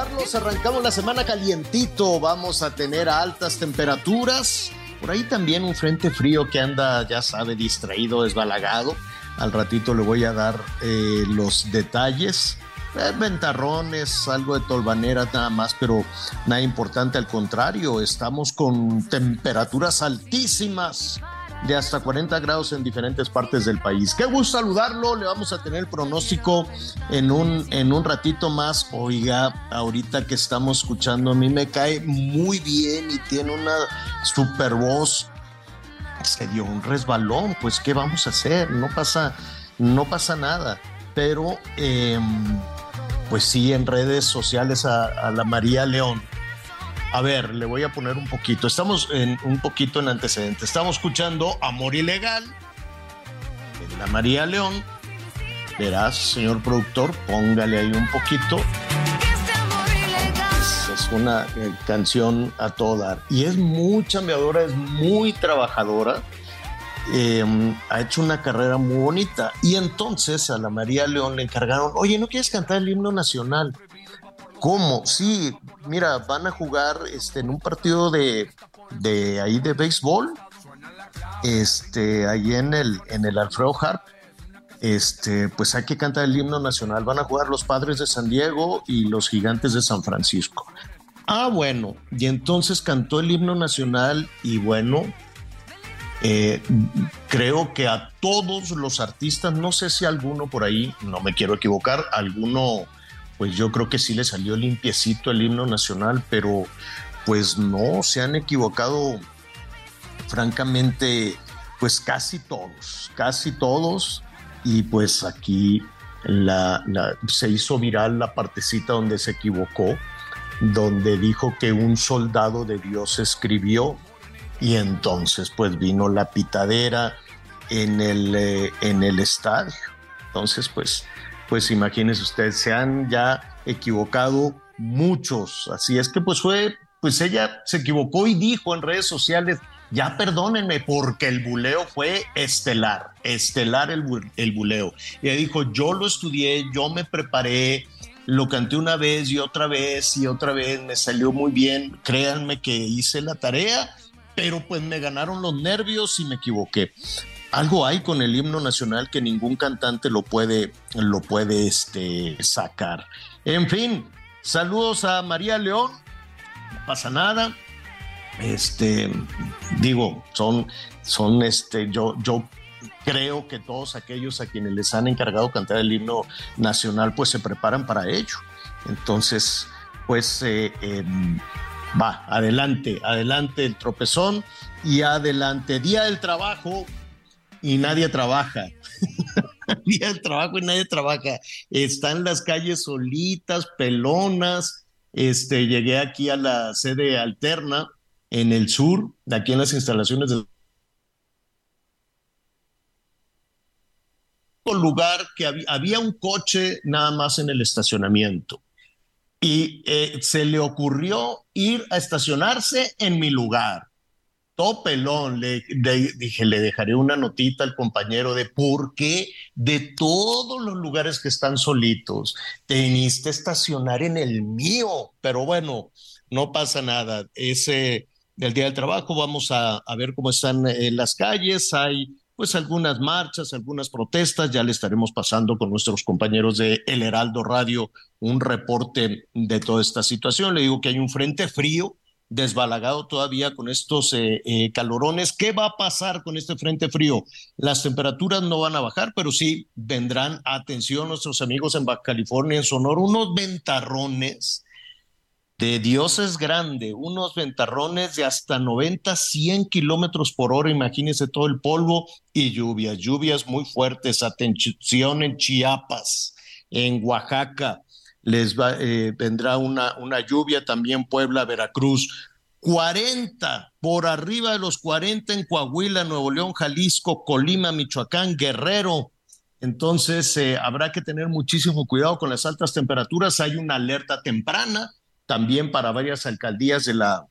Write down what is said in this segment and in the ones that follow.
saludarlos. Arrancamos la semana calientito. Vamos a tener altas temperaturas. Por ahí también un frente frío que anda, ya sabe, distraído, desbalagado. Al ratito le voy a dar eh, los detalles. Eh, ventarrones, algo de tolvanera nada más, pero nada importante. Al contrario, estamos con temperaturas altísimas de hasta 40 grados en diferentes partes del país. Qué gusto saludarlo, le vamos a tener el pronóstico en un, en un ratito más. Oiga, ahorita que estamos escuchando, a mí me cae muy bien y tiene una super voz. Se dio un resbalón, pues ¿qué vamos a hacer? No pasa, no pasa nada. Pero, em, pues sí, en redes sociales a, a la María León. A ver, le voy a poner un poquito. Estamos en un poquito en antecedentes. Estamos escuchando Amor Ilegal de la María León. Verás, señor productor, póngale ahí un poquito. Es una eh, canción a todo dar. Y es muy chambeadora, es muy trabajadora. Eh, ha hecho una carrera muy bonita. Y entonces a la María León le encargaron, oye, ¿no quieres cantar el himno nacional? ¿Cómo? Sí, mira, van a jugar este, en un partido de, de ahí de béisbol, este, ahí en el, en el Alfredo Harp. Este, pues hay que cantar el himno nacional. Van a jugar los padres de San Diego y los gigantes de San Francisco. Ah, bueno, y entonces cantó el himno nacional y bueno, eh, creo que a todos los artistas, no sé si alguno por ahí, no me quiero equivocar, alguno, pues yo creo que sí le salió limpiecito el himno nacional, pero pues no, se han equivocado francamente, pues casi todos, casi todos, y pues aquí se hizo viral la partecita donde se equivocó, donde dijo que un soldado de Dios escribió, y entonces pues vino la pitadera en el, eh, en el estadio. Entonces pues, pues imagínense ustedes, se han ya equivocado muchos, así es que pues fue, pues ella se equivocó y dijo en redes sociales, ya perdónenme porque el buleo fue estelar, estelar el, bu- el buleo. Y ella dijo, yo lo estudié, yo me preparé, lo canté una vez y otra vez y otra vez, me salió muy bien, créanme que hice la tarea, pero pues me ganaron los nervios y me equivoqué. Algo hay con el himno nacional que ningún cantante lo puede, lo puede este, sacar. En fin, saludos a María León, no pasa nada. Este, digo, son, son este, yo, yo creo que todos aquellos a quienes les han encargado cantar el himno nacional, pues se preparan para ello. Entonces, pues eh, em, va, adelante, adelante el tropezón y adelante. Día del trabajo y nadie trabaja. Del trabajo y nadie trabaja. Están las calles solitas, pelonas. Este, llegué aquí a la sede alterna en el sur, de aquí en las instalaciones del lugar que había, había un coche nada más en el estacionamiento y eh, se le ocurrió ir a estacionarse en mi lugar. Todo pelón. Le, dije, le dejaré una notita al compañero de por qué de todos los lugares que están solitos, te viniste a estacionar en el mío. Pero bueno, no pasa nada. Ese del Día del Trabajo, vamos a, ver cómo están en las calles. Hay pues algunas marchas, algunas protestas, ya le estaremos pasando con nuestros compañeros de El Heraldo Radio un reporte de toda esta situación. Le digo que hay un frente frío desbalagado todavía con estos eh, eh, calorones. ¿Qué va a pasar con este frente frío? Las temperaturas no van a bajar, pero sí vendrán, atención nuestros amigos en Baja California, en Sonora, unos ventarrones de Dios es grande, unos ventarrones de hasta 90, 100 kilómetros por hora, imagínense todo el polvo y lluvias, lluvias muy fuertes, atención en Chiapas, en Oaxaca, les va, eh, vendrá una, una lluvia, también Puebla, Veracruz, 40, por arriba de los 40 en Coahuila, Nuevo León, Jalisco, Colima, Michoacán, Guerrero. Entonces, eh, habrá que tener muchísimo cuidado con las altas temperaturas. Hay una alerta temprana también para varias alcaldías de la,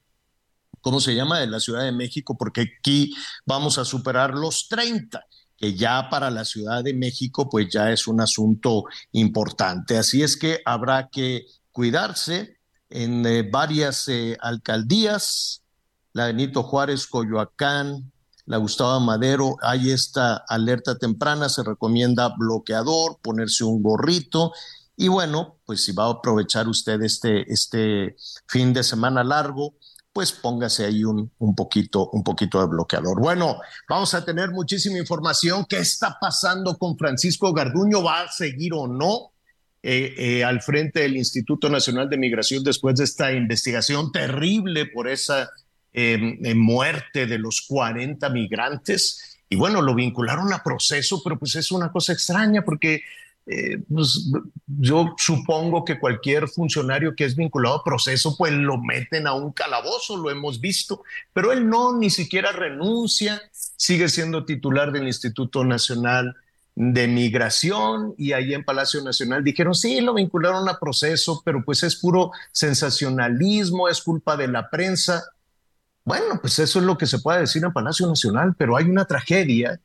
¿cómo se llama?, de la Ciudad de México, porque aquí vamos a superar los 30 que ya para la Ciudad de México pues ya es un asunto importante. Así es que habrá que cuidarse en eh, varias eh, alcaldías, la Benito Juárez, Coyoacán, la Gustavo Madero, hay esta alerta temprana, se recomienda bloqueador, ponerse un gorrito y bueno, pues si va a aprovechar usted este, este fin de semana largo, pues póngase ahí un, un, poquito, un poquito de bloqueador. Bueno, vamos a tener muchísima información. ¿Qué está pasando con Francisco Garduño? ¿Va a seguir o no eh, eh, al frente del Instituto Nacional de Migración después de esta investigación terrible por esa eh, muerte de los 40 migrantes? Y bueno, lo vincularon a proceso, pero pues es una cosa extraña porque eh, pues, yo supongo que cualquier funcionario que es vinculado a proceso, pues lo meten a un calabozo, lo hemos visto, pero él no, ni siquiera renuncia, sigue siendo titular del Instituto Nacional de Migración y ahí en Palacio Nacional dijeron, sí, lo vincularon a proceso, pero pues es puro sensacionalismo, es culpa de la prensa. Bueno, pues eso es lo que se puede decir en Palacio Nacional, pero hay una tragedia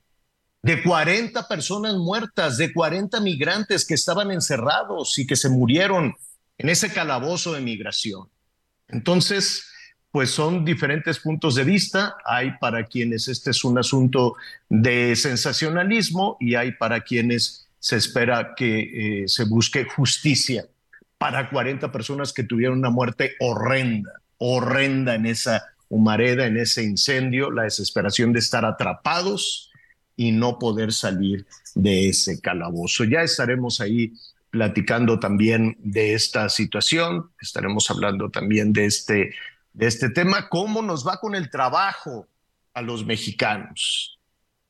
de 40 personas muertas, de 40 migrantes que estaban encerrados y que se murieron en ese calabozo de migración. Entonces, pues son diferentes puntos de vista. Hay para quienes este es un asunto de sensacionalismo y hay para quienes se espera que eh, se busque justicia para 40 personas que tuvieron una muerte horrenda, horrenda en esa humareda, en ese incendio, la desesperación de estar atrapados y no poder salir de ese calabozo. Ya estaremos ahí platicando también de esta situación, estaremos hablando también de este, de este tema, cómo nos va con el trabajo a los mexicanos,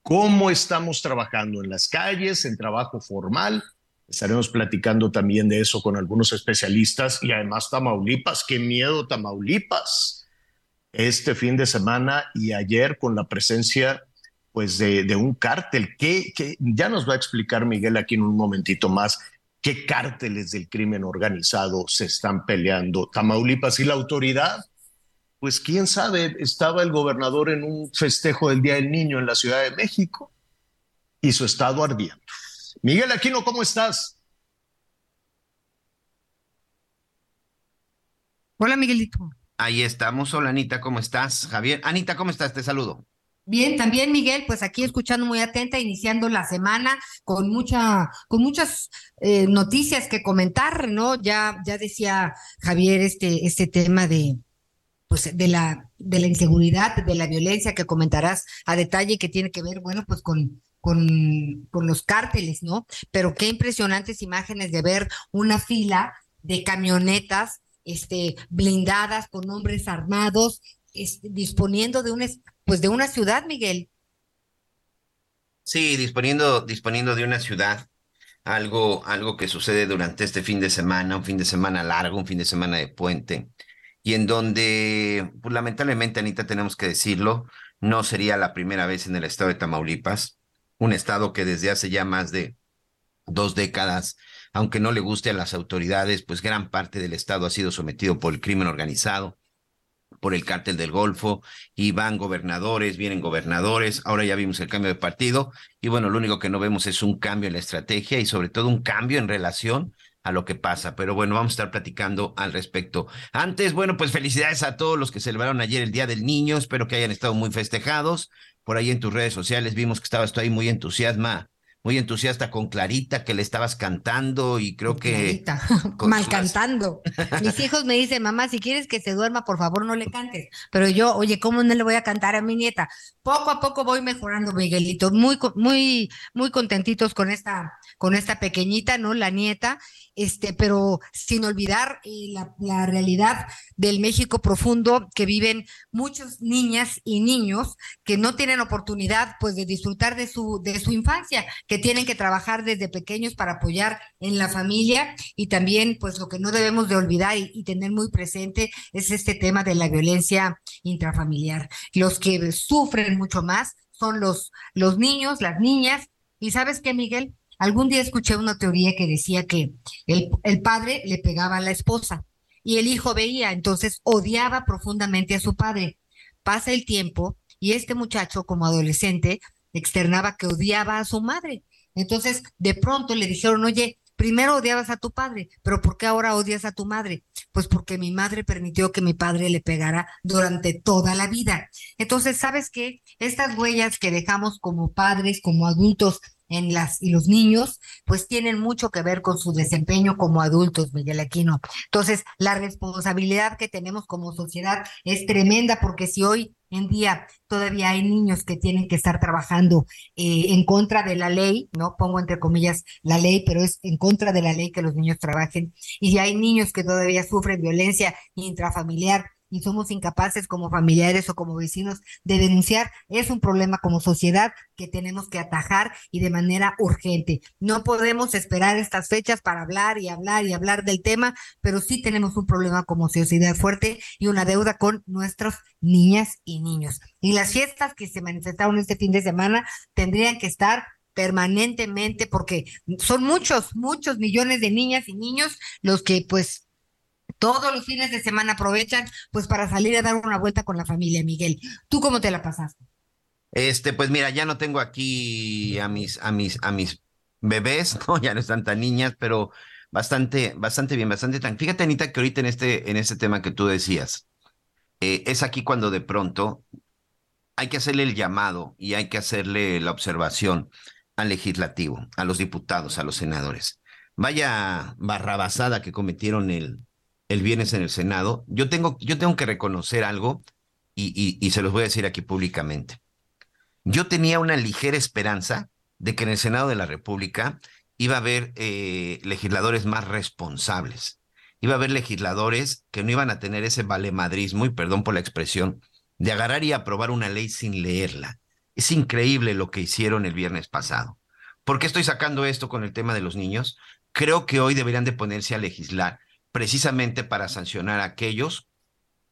cómo estamos trabajando en las calles, en trabajo formal. Estaremos platicando también de eso con algunos especialistas y además Tamaulipas, qué miedo Tamaulipas. Este fin de semana y ayer con la presencia pues de, un cártel que, que, ya nos va a explicar Miguel aquí en un momentito más qué cárteles del crimen organizado se están peleando Tamaulipas y la autoridad. Pues quién sabe, estaba el gobernador en un festejo del Día del Niño en la Ciudad de México y su estado ardiendo. Miguel Aquino, ¿cómo estás? Hola, Miguelito. Ahí estamos. Hola, Anita, ¿cómo estás? Javier. Anita, ¿cómo estás? Te saludo. Bien, también Miguel, pues aquí escuchando muy atenta, iniciando la semana con mucha, con muchas eh, noticias que comentar, ¿no? Ya, ya decía Javier este, este tema de, pues, de la, de la inseguridad, de la violencia que comentarás a detalle que tiene que ver, bueno, pues con, con, con los cárteles, ¿no? Pero qué impresionantes imágenes de ver una fila de camionetas este, blindadas con hombres armados, disponiendo de un pues de una ciudad, Miguel. Sí, disponiendo, disponiendo de una ciudad, algo, algo que sucede durante este fin de semana, un fin de semana largo, un fin de semana de puente, y en donde, pues, lamentablemente, Anita, tenemos que decirlo, no sería la primera vez en el estado de Tamaulipas, un estado que desde hace ya más de dos décadas, aunque no le guste a las autoridades, pues gran parte del estado ha sido sometido por el crimen organizado por el cártel del Golfo y van gobernadores, vienen gobernadores, ahora ya vimos el cambio de partido y bueno, lo único que no vemos es un cambio en la estrategia y sobre todo un cambio en relación a lo que pasa. Pero bueno, vamos a estar platicando al respecto. Antes, bueno, pues felicidades a todos los que celebraron ayer el Día del Niño. Espero que hayan estado muy festejados. Por ahí en tus redes sociales vimos que estabas tú ahí muy entusiasma, muy entusiasta con Clarita, que le estabas cantando y creo que... Clarita, mal cantando. Mis hijos me dicen, mamá, si quieres que se duerma, por favor no le cantes. Pero yo, oye, ¿cómo no le voy a cantar a mi nieta? Poco a poco voy mejorando, Miguelito. Muy, muy, muy contentitos con esta, con esta pequeñita, ¿no? La nieta este, pero sin olvidar eh, la, realidad del México profundo que viven muchas niñas y niños que no tienen oportunidad pues de disfrutar de su, de su infancia, que tienen que trabajar desde pequeños para apoyar en la familia. Y también pues lo que no debemos de olvidar y, y tener muy presente es este tema de la violencia intrafamiliar. Los que sufren mucho más son los, los niños, las niñas, y sabes qué, Miguel, Algún día escuché una teoría que decía que el, el, padre le pegaba a la esposa y el hijo veía, entonces odiaba profundamente a su padre. Pasa el tiempo y este muchacho como adolescente externaba que odiaba a su madre. Entonces, de pronto le dijeron, oye, primero odiabas a tu padre, pero ¿por qué ahora odias a tu madre? Pues porque mi madre permitió que mi padre le pegara durante toda la vida. Entonces, ¿sabes qué? Estas huellas que dejamos como padres, como adultos en las y los niños, pues tienen mucho que ver con su desempeño como adultos, Miguel Aquino. Entonces, la responsabilidad que tenemos como sociedad es tremenda porque si hoy en día todavía hay niños que tienen que estar trabajando eh, en contra de la ley, no pongo entre comillas la ley, pero es en contra de la ley que los niños trabajen, y hay niños que todavía sufren violencia intrafamiliar y somos incapaces como familiares o como vecinos de denunciar, es un problema como sociedad que tenemos que atajar y de manera urgente. No podemos esperar estas fechas para hablar y hablar y hablar del tema, pero sí tenemos un problema como sociedad fuerte y una deuda con nuestras niñas y niños. Y las fiestas que se manifestaron este fin de semana tendrían que estar permanentemente porque son muchos, muchos millones de niñas y niños los que pues todos los fines de semana aprovechan pues para salir a dar una vuelta con la familia, Miguel. ¿Tú cómo te la pasaste? Este, pues mira, ya no tengo aquí a mis, a mis, a mis bebés, ¿no? Ya no están tan niñas, pero bastante, bastante bien, bastante tan. Fíjate, Anita, que ahorita en este, en este tema que tú decías, eh, es aquí cuando de pronto hay que hacerle el llamado y hay que hacerle la observación al legislativo, a los diputados, a los senadores. Vaya barrabasada que cometieron el, el viernes en el Senado, yo tengo, yo tengo que reconocer algo y, y, y, se los voy a decir aquí públicamente. Yo tenía una ligera esperanza de que en el Senado de la República iba a haber eh, legisladores más responsables, iba a haber legisladores que no iban a tener ese valemadrismo, y perdón por la expresión, de agarrar y aprobar una ley sin leerla. Es increíble lo que hicieron el viernes pasado. ¿Por qué estoy sacando esto con el tema de los niños? Creo que hoy deberían de ponerse a legislar precisamente para sancionar a aquellos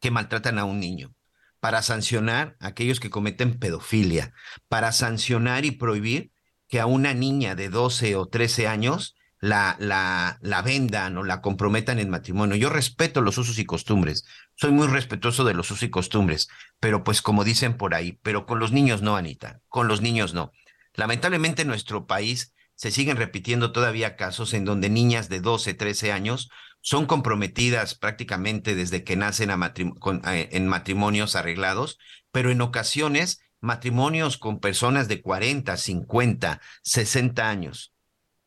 que maltratan a un niño, para sancionar a aquellos que cometen pedofilia, para sancionar y prohibir que a una niña de 12 o 13 años la, la, la vendan o la comprometan en matrimonio. Yo respeto los usos y costumbres, soy muy respetuoso de los usos y costumbres, pero pues como dicen por ahí, pero con los niños no, Anita, con los niños no. Lamentablemente en nuestro país se siguen repitiendo todavía casos en donde niñas de 12, 13 años son comprometidas prácticamente desde que nacen con, eh, en matrimonios arreglados, pero en ocasiones matrimonios con personas de 40, 50, 60 años.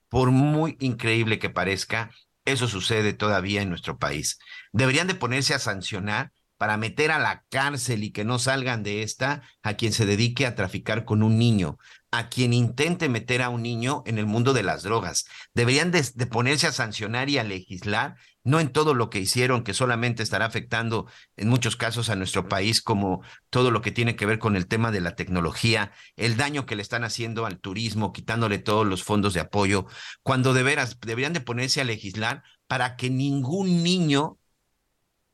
Por muy increíble que parezca, eso sucede todavía en nuestro país. Deberían de ponerse a sancionar para meter a la cárcel y que no salgan de esta a quien se dedique a traficar con un niño, a quien intente meter a un niño en el mundo de las drogas. Deberían de, ponerse a sancionar y a legislar, no en todo lo que hicieron, que solamente estará afectando en muchos casos a nuestro país, como todo lo que tiene que ver con el tema de la tecnología, el daño que le están haciendo al turismo, quitándole todos los fondos de apoyo, cuando de veras deberían de ponerse a legislar para que ningún niño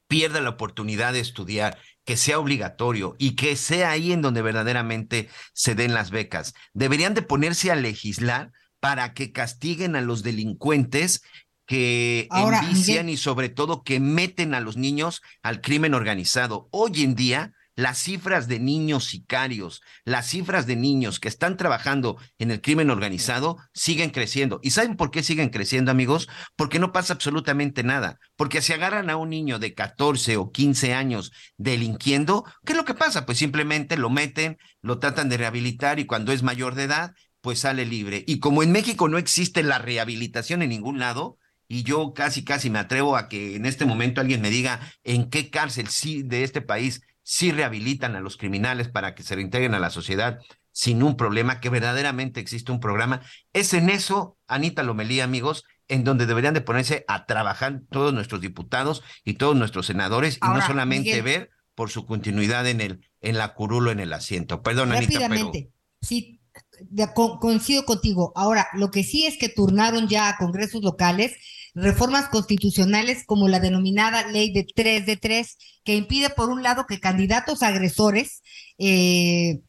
pierda la oportunidad de estudiar, que sea obligatorio y que sea ahí en donde verdaderamente se den las becas. Deberían de ponerse a legislar para que castiguen a los delincuentes que Ahora, envician Miguel. y sobre todo que meten a los niños al crimen organizado. Hoy en día, las cifras de niños sicarios, las cifras de niños que están trabajando en el crimen organizado siguen creciendo. ¿Y saben por qué siguen creciendo, amigos? Porque no pasa absolutamente nada. Porque si agarran a un niño de 14 o 15 años delinquiendo, ¿qué es lo que pasa? Pues simplemente lo meten, lo tratan de rehabilitar y cuando es mayor de edad, pues sale libre. Y como en México no existe la rehabilitación en ningún lado, y yo casi, casi me atrevo a que en este momento alguien me diga en qué cárcel sí de este país sí rehabilitan a los criminales para que se reintegren a la sociedad sin un problema, que verdaderamente existe un programa. Es en eso, Anita Lomelí, amigos, en donde deberían de ponerse a trabajar todos nuestros diputados y todos nuestros senadores, y no solamente Miguel. ver por su continuidad en el, en la curulo, en el asiento. Perdón, Anita, pero Rápidamente, sí, de- co- coincido contigo. Ahora, lo que sí es que turnaron ya a congresos locales reformas constitucionales como la denominada ley de 3 de 3, que impide, por un lado, que candidatos agresores eh,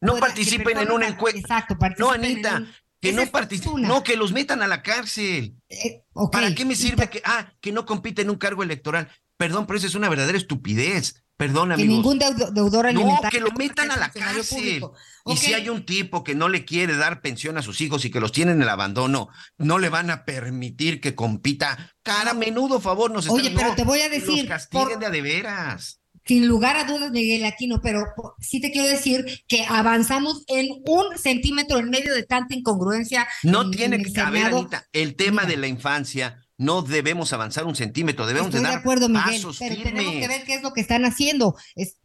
no que participen en una encuesta. Exacto, No, en Anita, un- que no participen, no, que los metan a la cárcel. Eh, ¿Para qué me sirve que, ah, que no compite en un cargo electoral? Perdón, pero eso es una verdadera estupidez. Perdón, que amigos. ningún deudo- deudor No, alimentario que lo metan a la cárcel. Y si hay un tipo que no le quiere dar pensión a sus hijos y que los tiene en el abandono, no le van a permitir que compita. Cara, menudo favor nos están Oye, pero no, te voy a que los decir, castiguen por- de a de veras. sin lugar a dudas, Miguel Aquino, pero sí te quiero decir que avanzamos en un centímetro en medio de tanta incongruencia. No en- tiene en que haber. Anita, el tema Mira. de la infancia, no debemos avanzar un centímetro, debemos Estoy de de dar acuerdo, Miguel, pasos pero firmes. tenemos que ver qué es lo que están haciendo. Es-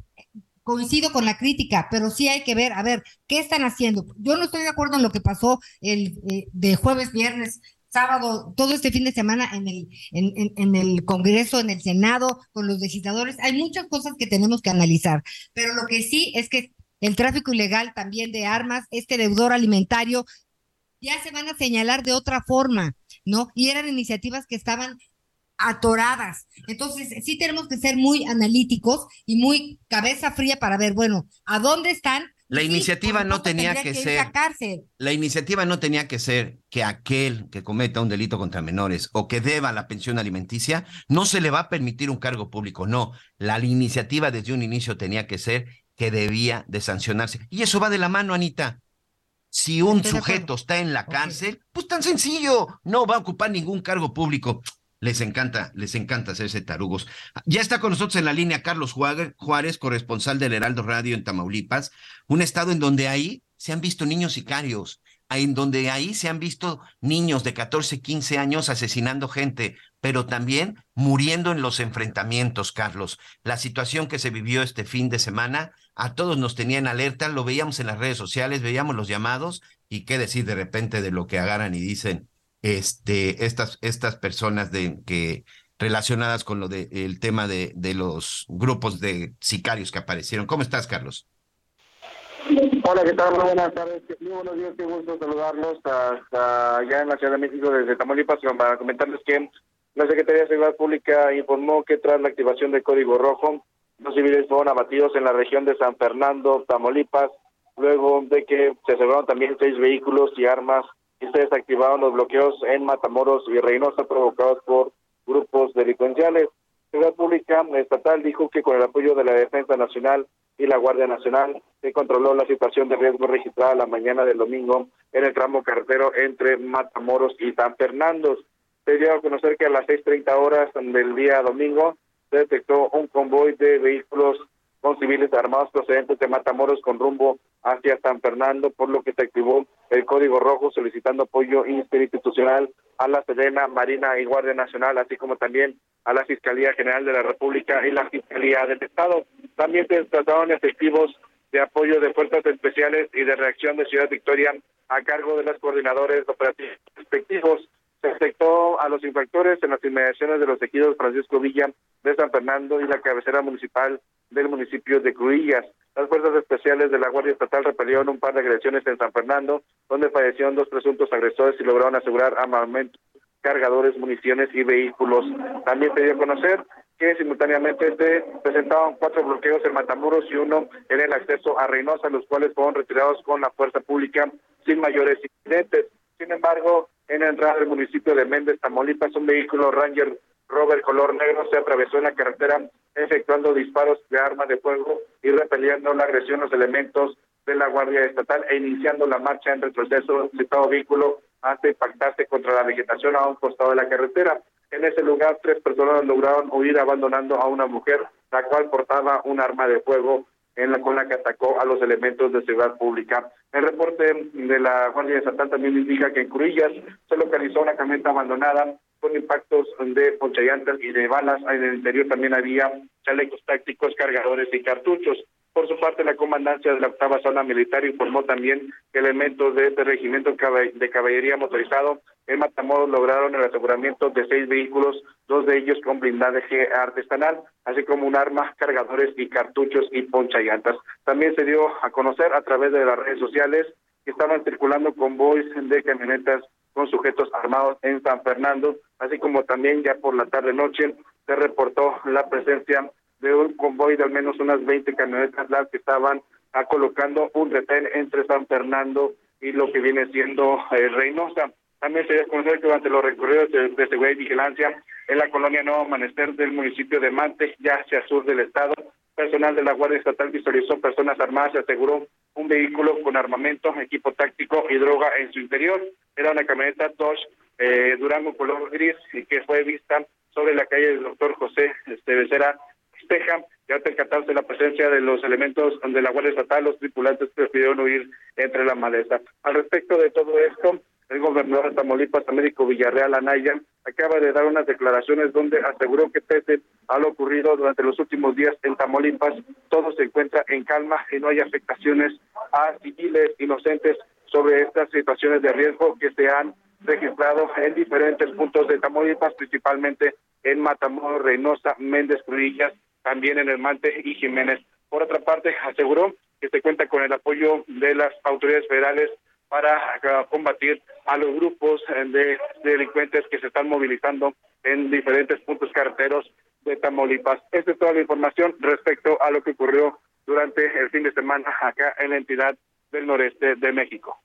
coincido con la crítica, pero sí hay que ver, a ver, ¿qué están haciendo? Yo no estoy de acuerdo en lo que pasó el eh, de jueves, viernes, sábado, todo este fin de semana en el, en, en- en el Congreso, en el Senado, con los legisladores. Hay muchas cosas que tenemos que analizar, pero lo que sí es que el tráfico ilegal también de armas, este deudor alimentario, ya se van a señalar de otra forma, ¿no? Y eran iniciativas que estaban atoradas. Entonces, sí tenemos que ser muy analíticos y muy cabeza fría para ver, bueno, ¿a dónde están? La Sí, iniciativa no tenía que irse ser-. La iniciativa no tenía que ser que aquel que cometa un delito contra menores o que deba la pensión alimenticia no se le va a permitir un cargo público. No, la iniciativa desde un inicio tenía que ser que debía de sancionarse. Y eso va de la mano, Anita. Si un Estoy sujeto está en la cárcel, pues tan sencillo, no va a ocupar ningún cargo público. Les encanta, les encanta hacerse tarugos. Ya está con nosotros en la línea Carlos Juárez, Juárez, corresponsal del Heraldo Radio en Tamaulipas, un estado en donde ahí se han visto niños sicarios, en donde ahí se han visto niños de 14, 15 años asesinando gente, pero también muriendo en los enfrentamientos, Carlos. La situación que se vivió este fin de semana a todos nos tenía en alerta, lo veíamos en las redes sociales, veíamos los llamados y qué decir de repente de lo que agarran y dicen este, estas, estas personas de, que relacionadas con lo de, el tema de, de los grupos de sicarios que aparecieron. ¿Cómo estás, Carlos? Hola, ¿qué tal? Muy buenas tardes. Muy buenos días, qué gusto saludarlos hasta allá en la Ciudad de México desde Tamaulipas para comentarles que la Secretaría de Seguridad Pública informó que tras la activación del Código Rojo, dos civiles fueron abatidos en la región de San Fernando, Tamaulipas, luego de que se aseguraron también seis vehículos y armas y se desactivaron los bloqueos en Matamoros y Reynosa provocados por grupos delincuenciales. Seguridad Pública Estatal dijo que con el apoyo de la Defensa Nacional y la Guardia Nacional se controló la situación de riesgo registrada la mañana del domingo en el tramo carretero entre Matamoros y San Fernando. Se dio a conocer que a las 6.30 horas del día domingo detectó un convoy de vehículos con civiles armados procedentes de Matamoros con rumbo hacia San Fernando, por lo que se activó el Código Rojo solicitando apoyo interinstitucional a la Sedena, Marina y Guardia Nacional, así como también a la Fiscalía General de la República y la Fiscalía del Estado. También se trataron efectivos de apoyo de fuerzas especiales y de reacción de Ciudad Victoria a cargo de los coordinadores operativos respectivos. A los infractores en las inmediaciones de los ejidos Francisco Villa de San Fernando y la cabecera municipal del municipio de Cruillas. Las fuerzas especiales de la Guardia Estatal repelieron un par de agresiones en San Fernando, donde fallecieron dos presuntos agresores y lograron asegurar armamentos, cargadores, municiones y vehículos. También se dio a conocer que simultáneamente se presentaban cuatro bloqueos en Matamoros y uno en el acceso a Reynosa, los cuales fueron retirados con la fuerza pública sin mayores incidentes. Sin embargo, en la entrada del municipio de Méndez, Tamaulipas, un vehículo Ranger Robert color negro se atravesó en la carretera efectuando disparos de arma de fuego y repeliendo la agresión de los elementos de la Guardia Estatal e iniciando la marcha en retroceso del citado vehículo hasta impactarse contra la vegetación a un costado de la carretera. En ese lugar, tres personas lograron huir abandonando a una mujer, la cual portaba un arma de fuego en la, con la que atacó a los elementos de seguridad pública. El reporte de la Guardia Estatal también indica que en Curillas se localizó una camioneta abandonada con impactos de ponchallantas y de balas. En el interior también había chalecos tácticos, cargadores y cartuchos. Por su parte, la comandancia de la octava zona militar informó también que elementos de este regimiento de caballería motorizado en Matamoros lograron el aseguramiento de seis vehículos, dos de ellos con blindaje artesanal, así como un arma, cargadores y cartuchos y ponchallantas. También se dio a conocer a través de las redes sociales que estaban circulando convoys de camionetas con sujetos armados en San Fernando, así como también ya por la tarde-noche se reportó la presencia de un convoy de al menos unas 20 camionetas las que estaban a colocando un retén entre San Fernando y lo que viene siendo eh, Reynosa. También se conocer que durante los recorridos de, de, seguridad y vigilancia en la colonia Nuevo Amanecer del municipio de Mante, ya hacia sur del estado, personal de la Guardia Estatal visualizó personas armadas y aseguró un vehículo con armamento, equipo táctico y droga en su interior. Era una camioneta Dodge eh, Durango color gris y que fue vista sobre la calle del doctor José este, Becerra Esteja. Ya al percatarse la presencia de los elementos de la Guardia Estatal, los tripulantes prefirieron huir entre la maleza. Al respecto de todo esto, el gobernador de Tamaulipas, Américo Villarreal Anaya, acaba de dar unas declaraciones donde aseguró que pese a lo ocurrido durante los últimos días en Tamaulipas, todo se encuentra en calma y no hay afectaciones a civiles inocentes sobre estas situaciones de riesgo que se han registrado en diferentes puntos de Tamaulipas, principalmente en Matamoros, Reynosa, Méndez, Cruillas, también en el Mante y Jiménez. Por otra parte, aseguró que se cuenta con el apoyo de las autoridades federales para combatir a los grupos de delincuentes que se están movilizando en diferentes puntos carreteros de Tamaulipas. Esta es toda la información respecto a lo que ocurrió durante el fin de semana acá en la entidad del noreste de México.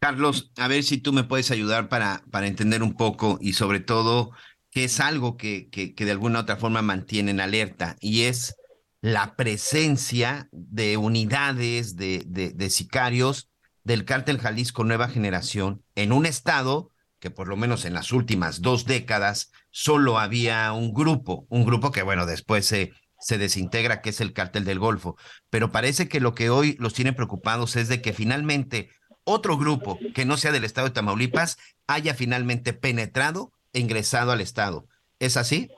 Carlos, a ver si tú me puedes ayudar para, para entender un poco y sobre todo que es algo que, que, de alguna u otra forma mantienen alerta y es la presencia de unidades de, de, de sicarios del cártel Jalisco Nueva Generación en un estado que por lo menos en las últimas dos décadas solo había un grupo, un grupo que bueno, después se, se desintegra, que es el cártel del Golfo. Pero parece que lo que hoy los tiene preocupados es de que finalmente otro grupo que no sea del estado de Tamaulipas haya finalmente penetrado ingresado al estado. ¿Es así?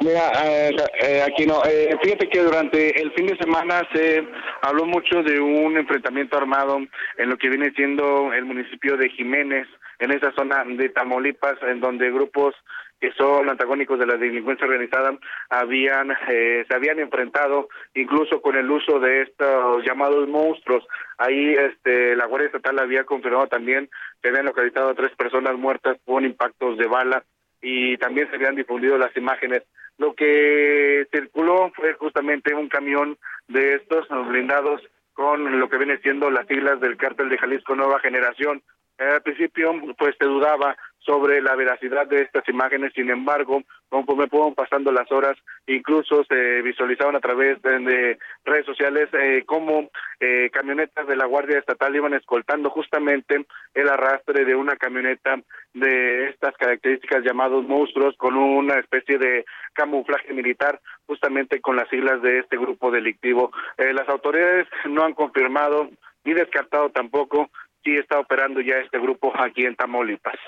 Mira, eh, eh, aquí no. Eh, fíjate que durante el fin de semana se habló mucho de un enfrentamiento armado en lo que viene siendo el municipio de Jiménez, en esa zona de Tamaulipas, en donde grupos que son antagónicos de la delincuencia organizada habían eh, se habían enfrentado incluso con el uso de estos llamados monstruos ahí este la guardia estatal había confirmado también que habían localizado a tres personas muertas con impactos de bala y también se habían difundido las imágenes lo que circuló fue justamente un camión de estos blindados con lo que viene siendo las siglas del cártel de Jalisco Nueva Generación. Al principio, pues se dudaba sobre la veracidad de estas imágenes, sin embargo, conforme fueron pasando las horas, incluso se visualizaban a través de, de redes sociales eh, cómo eh, camionetas de la Guardia Estatal iban escoltando justamente el arrastre de una camioneta de estas características llamados monstruos con una especie de camuflaje militar justamente con las siglas de este grupo delictivo. Eh, las autoridades no han confirmado ni descartado tampoco si está operando ya este grupo aquí en Tamaulipas.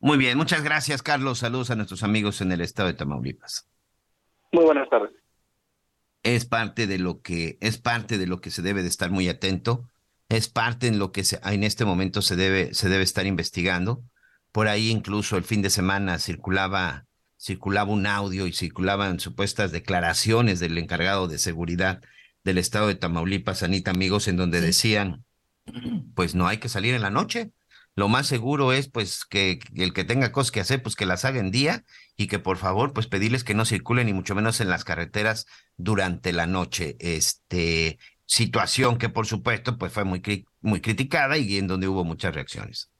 Muy bien, muchas gracias, Carlos. Saludos a nuestros amigos en el estado de Tamaulipas. Muy buenas tardes. Es parte de lo que es parte de lo que se debe de estar muy atento. Es parte en lo que se, en este momento se debe se debe estar investigando. Por ahí incluso el fin de semana circulaba circulaba un audio y circulaban supuestas declaraciones del encargado de seguridad del estado de Tamaulipas, Anita Amigos, en donde decían, pues no hay que salir en la noche, lo más seguro es pues que, el que tenga cosas que hacer, pues que las haga en día y que por favor pues pedirles que no circulen ni mucho menos en las carreteras durante la noche. Este situación que por supuesto pues fue muy, muy criticada y en donde hubo muchas reacciones.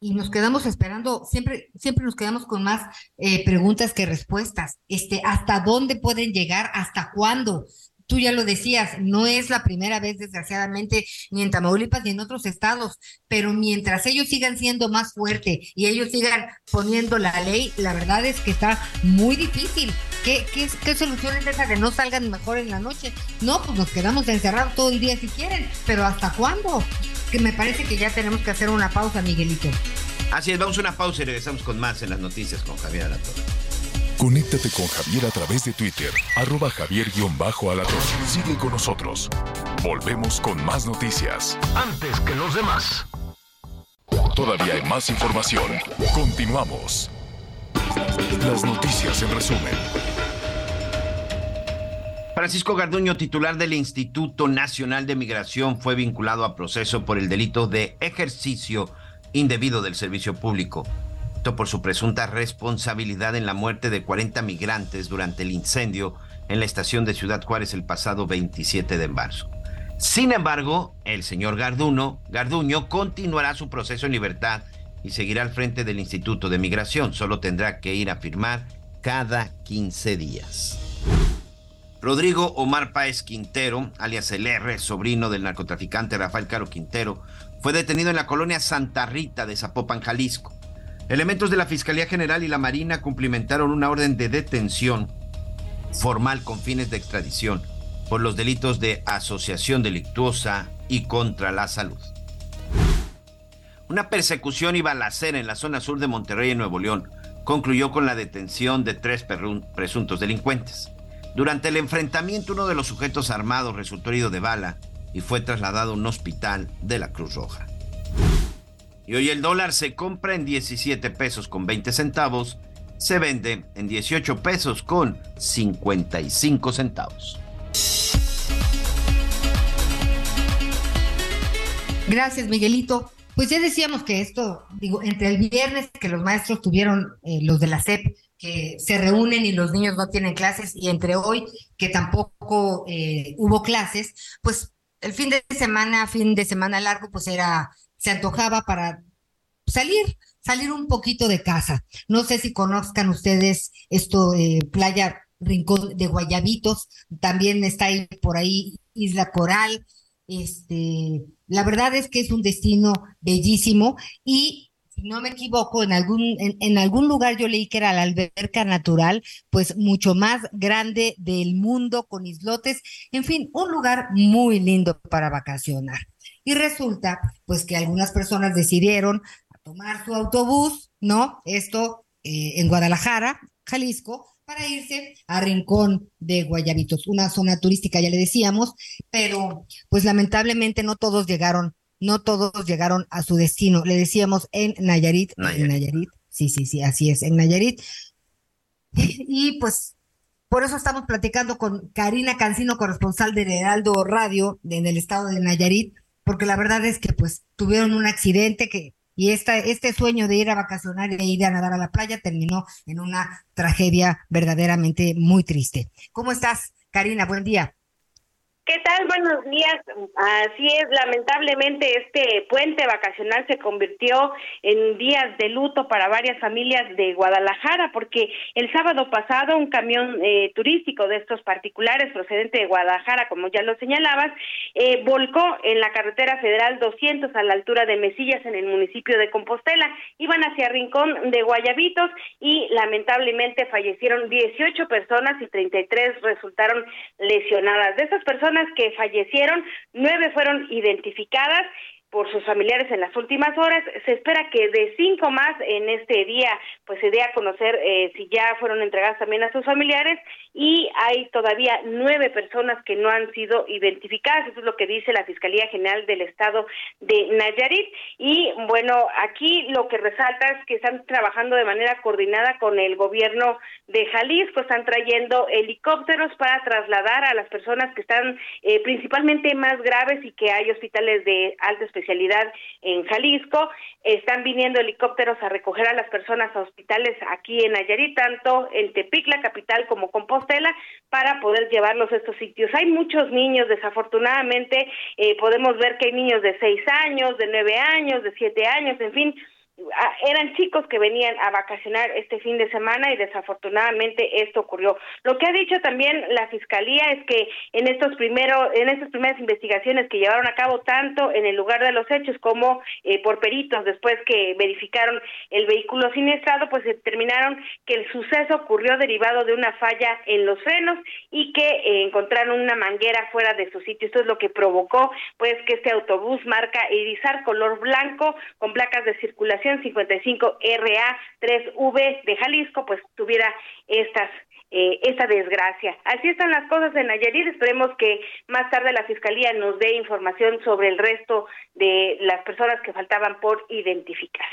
y nos quedamos esperando, siempre, siempre nos quedamos con más eh, preguntas que respuestas. Este, ¿hasta dónde pueden llegar? ¿Hasta cuándo? Tú ya lo decías, no es la primera vez, desgraciadamente, ni en Tamaulipas ni en otros estados, pero mientras ellos sigan siendo más fuertes y ellos sigan poniendo la ley, la verdad es que está muy difícil. ¿Qué, solución es esa que no salgan mejor en la noche? No, pues nos quedamos encerrados todo el día si quieren, pero ¿hasta cuándo? que me parece que ya tenemos que hacer una pausa, Miguelito. Así es, vamos a una pausa y regresamos con más en las noticias con Javier Alatorre. Conéctate con Javier a través de Twitter, arroba javier-alatorre. Sigue con nosotros. Volvemos con más noticias. Antes que los demás. Todavía hay más información. Continuamos. Las noticias en resumen. Francisco Garduño, titular del Instituto Nacional de Migración, fue vinculado a proceso por el delito de ejercicio indebido del servicio público. Por su presunta responsabilidad en la muerte de 40 migrantes durante el incendio en la estación de Ciudad Juárez el pasado 27 de marzo. Sin embargo, el señor Garduno, Garduño continuará su proceso en libertad y seguirá al frente del Instituto de Migración. Solo tendrá que ir a firmar cada 15 días. Rodrigo Omar Páez Quintero, alias el R, sobrino del narcotraficante Rafael Caro Quintero, fue detenido en la colonia Santa Rita de Zapopan, Jalisco. Elementos de la Fiscalía General y la Marina cumplimentaron una orden de detención formal con fines de extradición por los delitos de asociación delictuosa y contra la salud. Una persecución y balacera en la zona sur de Monterrey, en Nuevo León, concluyó con la detención de tres presuntos delincuentes. Durante el enfrentamiento, uno de los sujetos armados resultó herido de bala y fue trasladado a un hospital de la Cruz Roja. Y hoy el dólar se compra en 17 pesos con 20 centavos, se vende en 18 pesos con 55 centavos. Gracias, Miguelito. Pues ya decíamos que esto, digo, entre el viernes que los maestros tuvieron, eh, los de la SEP, que se reúnen y los niños no tienen clases y entre hoy que tampoco eh, hubo clases, pues el fin de semana, fin de semana largo, pues era, se antojaba para salir, salir un poquito de casa. No sé si conozcan ustedes esto, eh, Playa Rincón de Guayabitos, también está ahí por ahí Isla Coral. Este, la verdad es que es un destino bellísimo y si no me equivoco, en algún, en, algún lugar yo leí que era la alberca natural, pues mucho más grande del mundo, con islotes, en fin, un lugar muy lindo para vacacionar. Y resulta, pues que algunas personas decidieron tomar su autobús, ¿no? Esto eh, en Guadalajara, Jalisco, para irse a Rincón de Guayabitos, una zona turística, ya le decíamos, pero pues lamentablemente no todos llegaron no todos llegaron a su destino. Le decíamos en Nayarit, en Nayarit, sí, sí, sí, así es, en Nayarit. Y pues por eso estamos platicando con Karina Cancino, corresponsal de Heraldo Radio en el estado de Nayarit, porque la verdad es que pues tuvieron un accidente que y esta, este sueño de ir a vacacionar e ir a nadar a la playa terminó en una tragedia verdaderamente muy triste. ¿Cómo estás, Karina? Buen día. ¿Qué tal? Buenos días. Así es, lamentablemente este puente vacacional se convirtió en días de luto para varias familias de Guadalajara porque el sábado pasado un camión eh, turístico de estos particulares procedente de Guadalajara, como ya lo señalabas, eh, volcó en la carretera federal 200 a la altura de Mesillas en el municipio de Compostela. Iban hacia Rincón de Guayabitos y lamentablemente fallecieron 18 personas y 33 resultaron lesionadas. De esas personas que fallecieron, nueve fueron identificadas por sus familiares en las últimas horas. Se espera que de cinco más en este día, pues se dé a conocer eh, si ya fueron entregadas también a sus familiares y hay todavía nueve personas que no han sido identificadas. Eso es lo que dice la Fiscalía General del Estado de Nayarit. Y bueno, aquí lo que resalta es que están trabajando de manera coordinada con el gobierno de Jalisco, están trayendo helicópteros para trasladar a las personas que están eh, principalmente más graves y que hay hospitales de alta especialidad en Jalisco. Están viniendo helicópteros a recoger a las personas a hospitales aquí en Nayarit, tanto en Tepic, la capital, como Compostela para poder llevarlos a estos sitios. Hay muchos niños, desafortunadamente, eh, podemos ver que hay niños de seis años, de nueve años, de siete años, en fin, eran chicos que venían a vacacionar este fin de semana y desafortunadamente esto ocurrió. Lo que ha dicho también la fiscalía es que en estos primeros, en estas primeras investigaciones que llevaron a cabo tanto en el lugar de los hechos como eh, por peritos después que verificaron el vehículo siniestrado, pues determinaron que el suceso ocurrió derivado de una falla en los frenos y que eh, encontraron una manguera fuera de su sitio. Esto es lo que provocó pues que este autobús marca Irizar color blanco con placas de circulación 55 RA 3V de Jalisco pues tuviera estas eh, esta desgracia. Así están las cosas en Nayarit. Esperemos que más tarde la Fiscalía nos dé información sobre el resto de las personas que faltaban por identificar.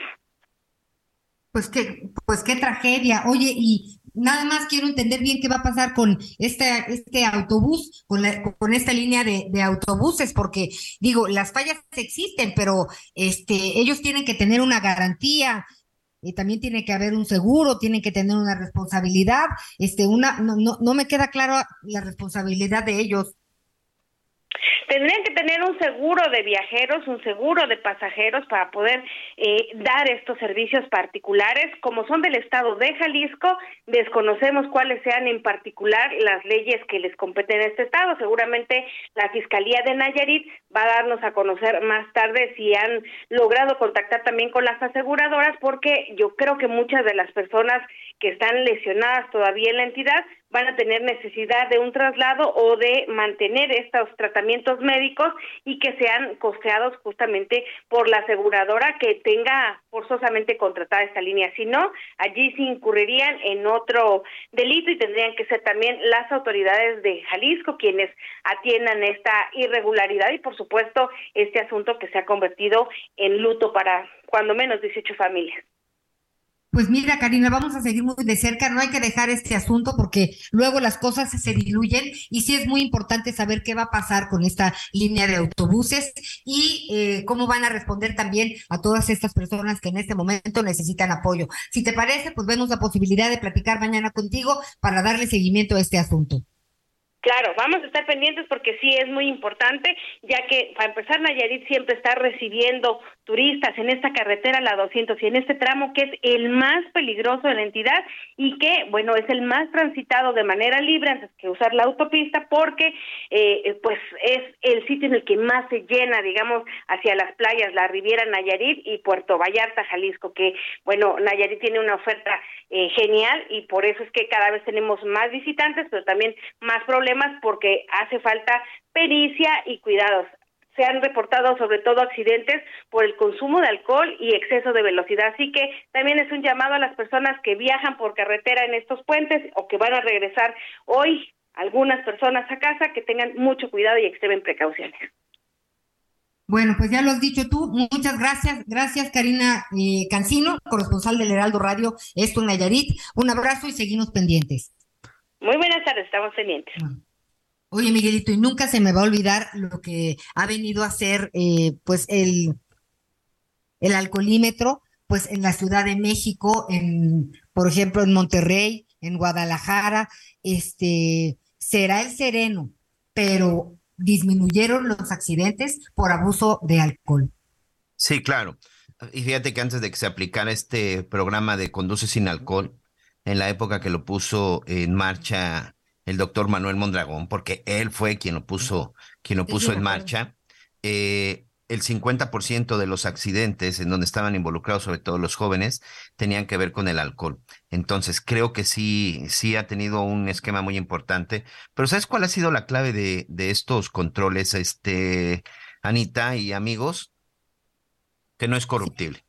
Pues qué, pues qué tragedia. Oye, y nada más quiero entender bien qué va a pasar con este, este autobús, con, con esta línea de, autobuses, porque digo, las fallas existen, pero este, ellos tienen que tener una garantía, y también tiene que haber un seguro, tienen que tener una responsabilidad, este, una, no, no, no me queda claro la responsabilidad de ellos. Tendrían que tener un seguro de viajeros, un seguro de pasajeros para poder eh, dar estos servicios particulares. Como son del estado de Jalisco, desconocemos cuáles sean en particular las leyes que les competen a este estado. Seguramente la Fiscalía de Nayarit va a darnos a conocer más tarde si han logrado contactar también con las aseguradoras, porque yo creo que muchas de las personas que están lesionadas todavía en la entidad van a tener necesidad de un traslado o de mantener estos tratamientos médicos y que sean costeados justamente por la aseguradora que tenga forzosamente contratada esta línea. Si no, allí se incurrirían en otro delito y tendrían que ser también las autoridades de Jalisco quienes atiendan esta irregularidad y por supuesto este asunto que se ha convertido en luto para cuando menos 18 familias. Pues mira, Karina, vamos a seguir muy de cerca. No hay que dejar este asunto porque luego las cosas se diluyen y sí es muy importante saber qué va a pasar con esta línea de autobuses y eh, cómo van a responder también a todas estas personas que en este momento necesitan apoyo. Si te parece, pues vemos la posibilidad de platicar mañana contigo para darle seguimiento a este asunto. Claro, vamos a estar pendientes porque sí es muy importante, ya que para empezar Nayarit siempre está recibiendo turistas en esta carretera, la 200, y en este tramo que es el más peligroso de la entidad y que, bueno, es el más transitado de manera libre antes que usar la autopista porque, eh, pues, es el sitio en el que más se llena, digamos, hacia las playas, la Riviera Nayarit y Puerto Vallarta, Jalisco, que, bueno, Nayarit tiene una oferta eh, genial y por eso es que cada vez tenemos más visitantes, pero también más problemas porque hace falta pericia y cuidados se han reportado sobre todo accidentes por el consumo de alcohol y exceso de velocidad. Así que también es un llamado a las personas que viajan por carretera en estos puentes o que van a regresar hoy algunas personas a casa que tengan mucho cuidado y extremen precauciones. Bueno, pues ya lo has dicho tú. Muchas gracias. Gracias, Karina eh, Cancino, corresponsal del Heraldo Radio, esto en Nayarit. Un abrazo y seguimos pendientes. Muy buenas tardes, estamos pendientes. Oye, Miguelito, y nunca se me va a olvidar lo que ha venido a hacer, eh, pues, el, el alcoholímetro, pues, en la Ciudad de México, en, por ejemplo, en Monterrey, en Guadalajara, este, será el sereno, pero disminuyeron los accidentes por abuso de alcohol. Sí, claro. Y fíjate que antes de que se aplicara este programa de Conduce sin alcohol, en la época que lo puso en marcha el doctor Manuel Mondragón, porque él fue quien lo puso, quien lo puso en marcha. Eh, el 50% de los accidentes en donde estaban involucrados, sobre todo los jóvenes, tenían que ver con el alcohol. Entonces, creo que sí, sí ha tenido un esquema muy importante. Pero ¿sabes cuál ha sido la clave de, de estos controles, este, Anita y amigos? Que no es corruptible.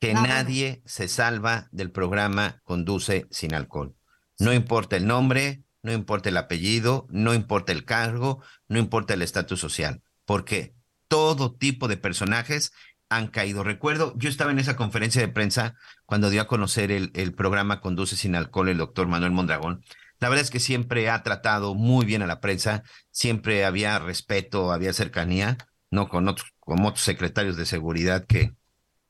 Que nadie se salva del programa Conduce sin alcohol. No importa el nombre, no importa el apellido, no importa el cargo, no importa el estatus social, porque todo tipo de personajes han caído. Recuerdo, yo estaba en esa conferencia de prensa cuando dio a conocer el, programa Conduce sin alcohol el doctor Manuel Mondragón. La verdad es que siempre ha tratado muy bien a la prensa, siempre había respeto, había cercanía, no con otros, con otros secretarios de seguridad que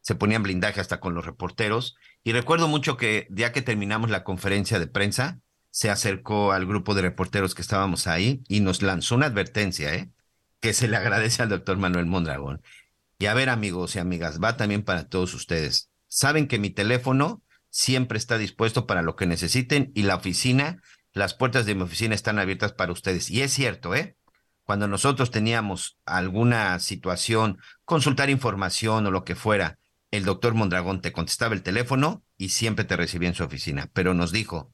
se ponían blindaje hasta con los reporteros. Y recuerdo mucho que ya que terminamos la conferencia de prensa, se acercó al grupo de reporteros que estábamos ahí y nos lanzó una advertencia, ¿eh? que se le agradece al doctor Manuel Mondragón. Y a ver, amigos y amigas, va también para todos ustedes. Saben que mi teléfono siempre está dispuesto para lo que necesiten y la oficina, las puertas de mi oficina están abiertas para ustedes. Y es cierto, ¿eh? Cuando nosotros teníamos alguna situación, consultar información o lo que fuera, el doctor Mondragón te contestaba el teléfono y siempre te recibía en su oficina. Pero nos dijo,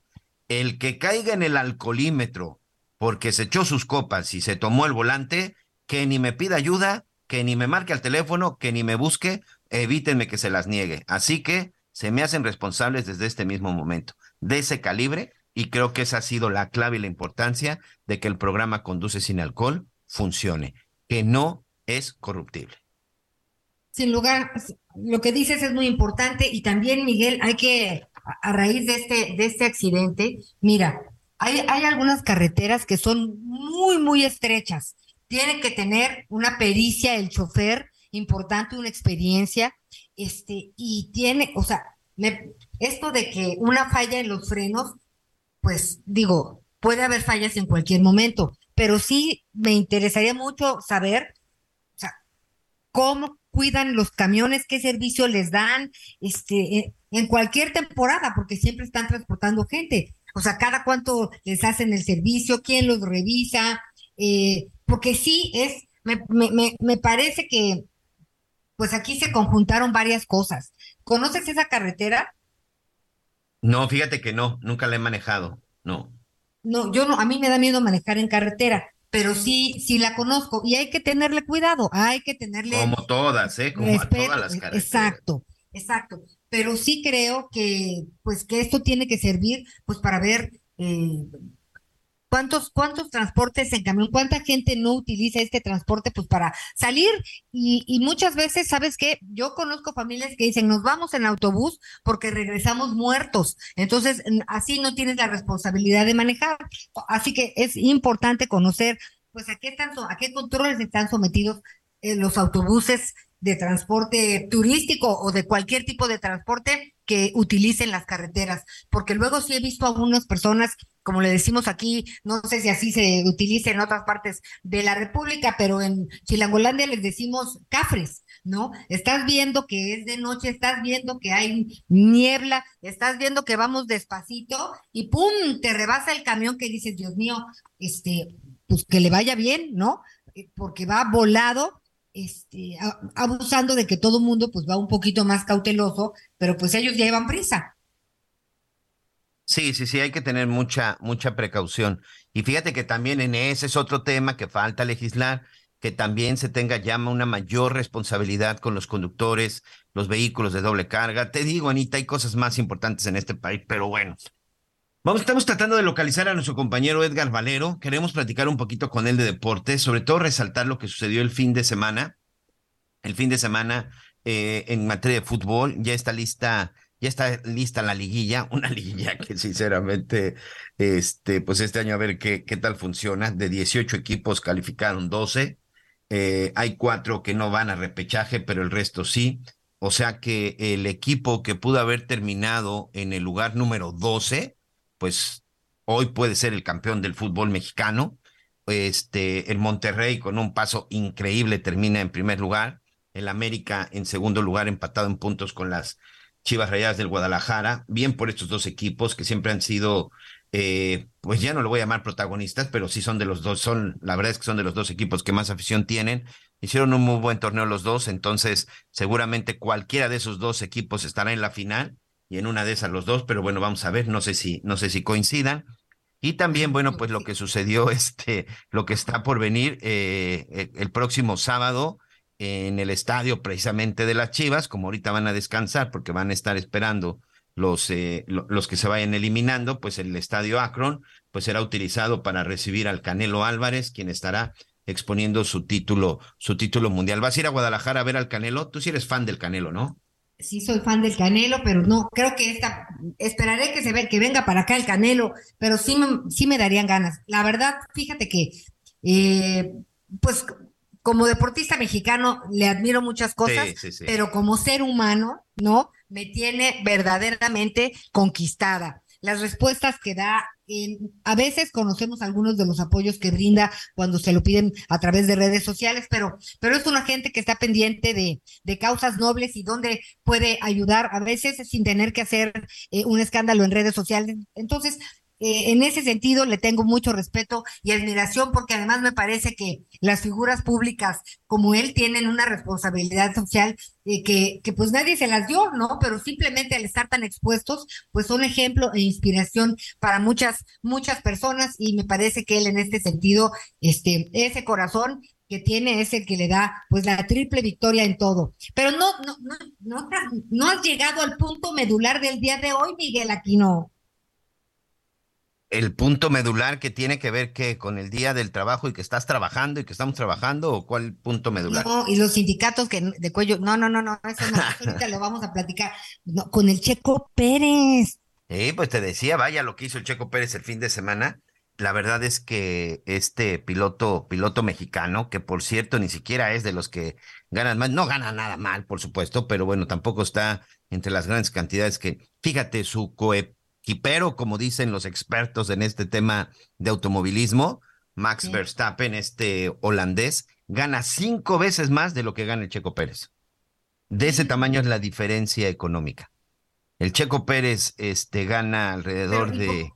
el que caiga en el alcoholímetro porque se echó sus copas y se tomó el volante, que ni me pida ayuda, que ni me marque al teléfono, que ni me busque, evítenme que se las niegue. Así que se me hacen responsables desde este mismo momento de ese calibre y creo que esa ha sido la clave y la importancia de que el programa Conduce sin alcohol funcione, que no es corruptible. Sin lugar, lo que dices es muy importante y también, Miguel, hay que, a raíz de este, de este accidente, mira, hay, hay algunas carreteras que son muy, muy estrechas. Tiene que tener una pericia el chofer importante, una experiencia, este, y tiene, o sea, me, esto de que una falla en los frenos, pues digo, puede haber fallas en cualquier momento, pero sí me interesaría mucho saber, o sea, cómo cuidan los camiones, qué servicio les dan, este, en cualquier temporada, porque siempre están transportando gente. O sea, cada cuánto les hacen el servicio, quién los revisa, eh, porque sí es, me, me, me parece que, pues aquí se conjuntaron varias cosas. ¿Conoces esa carretera? No, fíjate que no, nunca la he manejado, no. No, yo no, a mí me da miedo manejar en carretera, pero sí, sí la conozco y hay que tenerle cuidado, hay que tenerle. Como todas, ¿eh? Como a todas las carreteras. Exacto, exacto. Pero sí creo que, pues, que esto tiene que servir, pues, para ver eh, cuántos, cuántos transportes en camión, cuánta gente no utiliza este transporte, pues, para salir y, y muchas veces, ¿sabes qué? Yo conozco familias que dicen, nos vamos en autobús porque regresamos muertos. Entonces, así no tienes la responsabilidad de manejar. Así que es importante conocer, pues, a qué, están, a qué controles están sometidos eh, los autobuses de transporte turístico o de cualquier tipo de transporte que utilicen las carreteras, porque luego sí he visto a algunas personas, como le decimos aquí, no sé si así se utiliza en otras partes de la República, pero en Chilangolandia les decimos cafres, ¿no? Estás viendo que es de noche, estás viendo que hay niebla, estás viendo que vamos despacito y ¡pum! te rebasa el camión que dices, Dios mío, este, pues que le vaya bien, ¿no? Porque va volado este, abusando de que todo mundo pues va un poquito más cauteloso, pero pues ellos ya llevan prisa. Sí, sí, sí, hay que tener mucha, mucha precaución. Y fíjate que también en ese es otro tema que falta legislar, que también se tenga ya una mayor responsabilidad con los conductores, los vehículos de doble carga. Te digo, Anita, hay cosas más importantes en este país, pero bueno. Estamos tratando de localizar a nuestro compañero Edgar Valero. Queremos platicar un poquito con él de deporte, sobre todo resaltar lo que sucedió el fin de semana. El fin de semana eh, en materia de fútbol ya está lista, ya está lista la liguilla, una liguilla que sinceramente, este, pues este año a ver qué, qué tal funciona. De 18 equipos calificaron 12. Eh, hay cuatro que no van a repechaje, pero el resto sí. O sea que el equipo que pudo haber terminado en el lugar número 12, pues hoy puede ser el campeón del fútbol mexicano. Este, el Monterrey con un paso increíble termina en primer lugar. El América en segundo lugar, empatado en puntos con las Chivas Rayadas del Guadalajara. Bien por estos dos equipos que siempre han sido, eh, pues ya no lo voy a llamar protagonistas, pero sí son de los dos, son, la verdad es que son de los dos equipos que más afición tienen. Hicieron un muy buen torneo los dos, entonces seguramente cualquiera de esos dos equipos estará en la final y en una de esas los dos, pero bueno, vamos a ver, no sé si, no sé si coincidan. Y también, bueno, pues lo que sucedió, este, lo que está por venir eh, el próximo sábado en el estadio precisamente de las Chivas, como ahorita van a descansar porque van a estar esperando los, eh, los que se vayan eliminando, pues el estadio Akron, pues será utilizado para recibir al Canelo Álvarez, quien estará exponiendo su título, su título mundial. ¿Vas a ir a Guadalajara a ver al Canelo? Tú sí eres fan del Canelo, ¿no? Sí soy fan del Canelo, pero no, creo que esta, esperaré que se ve, que venga para acá el Canelo, pero sí me, sí me darían ganas. La verdad, fíjate que, eh, pues, como deportista mexicano le admiro muchas cosas, Sí, sí, sí. pero como ser humano, ¿no? Me tiene verdaderamente conquistada. las respuestas que da. En, a veces conocemos algunos de los apoyos que brinda cuando se lo piden a través de redes sociales, pero, pero es una gente que está pendiente de, de causas nobles y donde puede ayudar a veces sin tener que hacer eh, un escándalo en redes sociales. Entonces, eh, en ese sentido le tengo mucho respeto y admiración porque además me parece que las figuras públicas como él tienen una responsabilidad social eh, que, que pues nadie se las dio, ¿no? Pero simplemente al estar tan expuestos, pues son ejemplo e inspiración para muchas, muchas personas y me parece que él en este sentido, este, ese corazón que tiene es el que le da pues la triple victoria en todo. Pero no, no, no, no, no has llegado al punto medular del día de hoy, Miguel Aquino el punto medular que tiene que ver que con el día del trabajo y que estás trabajando y que estamos trabajando o cuál punto medular? No, y los sindicatos que de cuello, no, no, no, no, eso no, ahorita lo vamos a platicar. No, con el Checo Pérez. Sí, pues te decía, vaya lo que hizo el Checo Pérez el fin de semana. La verdad es que este piloto, piloto mexicano, que por cierto ni siquiera es de los que ganan más, no gana nada mal, por supuesto, pero bueno, tampoco está entre las grandes cantidades que, fíjate, su coe pero como dicen los expertos en este tema de automovilismo, Max Verstappen, este holandés, gana cinco veces más de lo que gana el Checo Pérez. De ese tamaño es la diferencia económica. El Checo Pérez este, gana alrededor de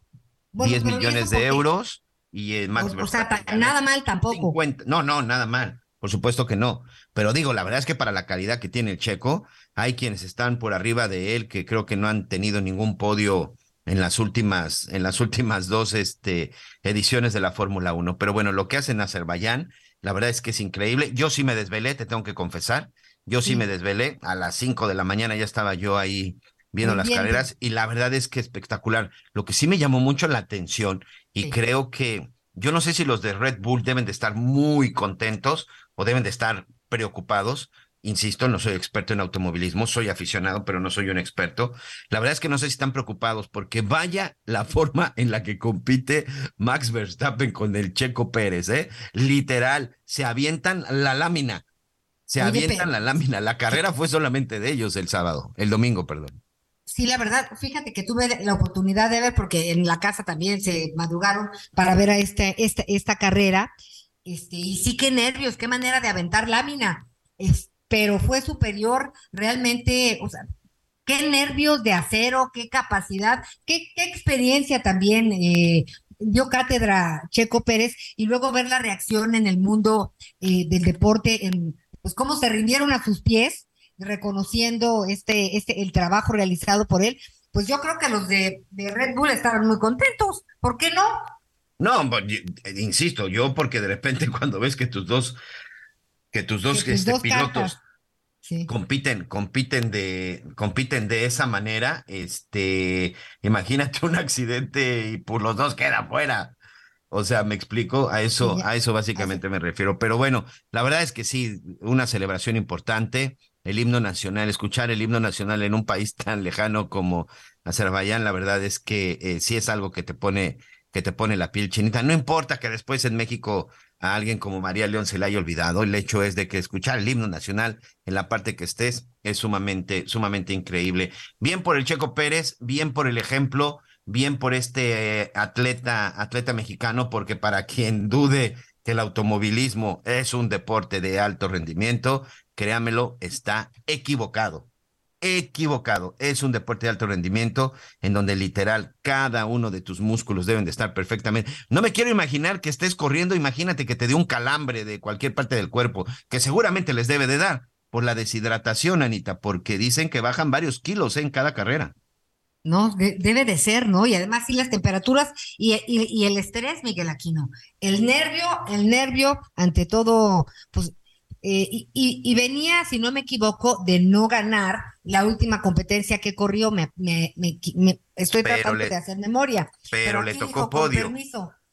10 millones de euros y el Max Verstappen. O sea, nada mal tampoco. no, no, nada mal. Por supuesto que no. Pero digo, la verdad es que para la calidad que tiene el Checo, hay quienes están por arriba de él que creo que no han tenido ningún podio en las últimas, en las últimas dos este, ediciones de la Fórmula 1. Pero bueno, lo que hacen en Azerbaiyán, la verdad es que es increíble. Yo sí me desvelé, te tengo que confesar. Yo sí, me desvelé. A las 5 de la mañana ya estaba yo ahí viendo las carreras y la verdad es que espectacular. Lo que sí me llamó mucho la atención y creo que yo no sé si los de Red Bull deben de estar muy contentos o deben de estar preocupados Insisto, no soy experto en automovilismo, soy aficionado, pero no soy un experto. La verdad es que no sé si están preocupados porque vaya la forma en la que compite Max Verstappen con el Checo Pérez, ¿eh? Literal, se avientan la lámina, se avientan la lámina. La carrera fue solamente de ellos el sábado, el domingo, perdón. Sí, la verdad, fíjate que tuve la oportunidad de ver, porque en la casa también se madrugaron para ver a este, esta, esta carrera. Este, y sí, qué nervios, qué manera de aventar lámina. Este, pero fue superior realmente, o sea, qué nervios de acero, qué capacidad, qué, qué experiencia también eh, dio cátedra Checo Pérez y luego ver la reacción en el mundo eh, del deporte, en, pues cómo se rindieron a sus pies, reconociendo este, este, el trabajo realizado por él. Pues yo creo que los de, de Red Bull estaban muy contentos. ¿Por qué no? No, insisto, yo porque de repente cuando ves que tus dos que tus dos, este, pilotos compiten, compiten de, compiten de esa manera, este, imagínate un accidente y por los dos queda fuera. O sea, me explico, a eso, a eso básicamente me refiero. Pero bueno, la verdad es que sí, una celebración importante, el himno nacional, escuchar el himno nacional en un país tan lejano como Azerbaiyán, la verdad es que eh, sí es algo que te pone, que te pone la piel chinita. No importa que después en México a alguien como María León se le haya olvidado. El hecho es de que escuchar el himno nacional en la parte que estés es sumamente, sumamente increíble. Bien por el Checo Pérez, bien por el ejemplo, bien por este eh, atleta, atleta mexicano, porque para quien dude que el automovilismo es un deporte de alto rendimiento, créamelo, está equivocado equivocado. Es un deporte de alto rendimiento en donde literal cada uno de tus músculos deben de estar perfectamente. No me quiero imaginar que estés corriendo, imagínate que te dé un calambre de cualquier parte del cuerpo, que seguramente les debe de dar por la deshidratación, Anita, porque dicen que bajan varios kilos en cada carrera. No, debe de ser, ¿no? Y además sí las temperaturas y, y, y, el estrés, Miguel Aquino. El nervio, el nervio, ante todo, pues eh, y, venía, si no me equivoco, de no ganar la última competencia que corrió. Me, me, estoy tratando de hacer memoria. Pero, le tocó podio.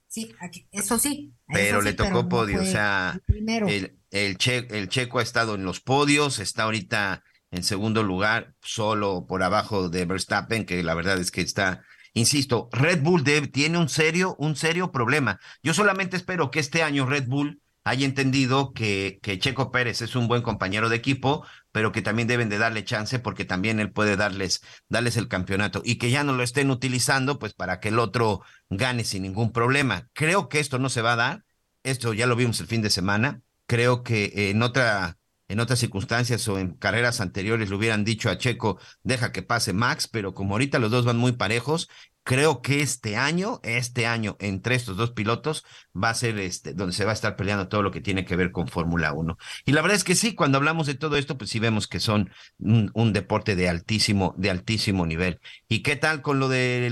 Sí, eso sí. Pero le tocó podio. o sea, el, el, el checo ha estado en los podios, está ahorita en segundo lugar, solo por abajo de Verstappen, que la verdad es que está insisto, Red Bull tiene un serio, un serio problema. Yo solamente espero que este año Red Bull haya entendido que, que Checo Pérez es un buen compañero de equipo, pero que también deben de darle chance porque también él puede darles, darles el campeonato y que ya no lo estén utilizando pues para que el otro gane sin ningún problema. Creo que esto no se va a dar, esto ya lo vimos el fin de semana, creo que en otra en otras circunstancias o en carreras anteriores le hubieran dicho a Checo, deja que pase Max, pero como ahorita los dos van muy parejos, creo que este año, este año, entre estos dos pilotos, va a ser este, donde se va a estar peleando todo lo que tiene que ver con Fórmula 1. Y la verdad es que sí, cuando hablamos de todo esto, pues sí vemos que son un, deporte de altísimo, de altísimo nivel. ¿Y qué tal con lo de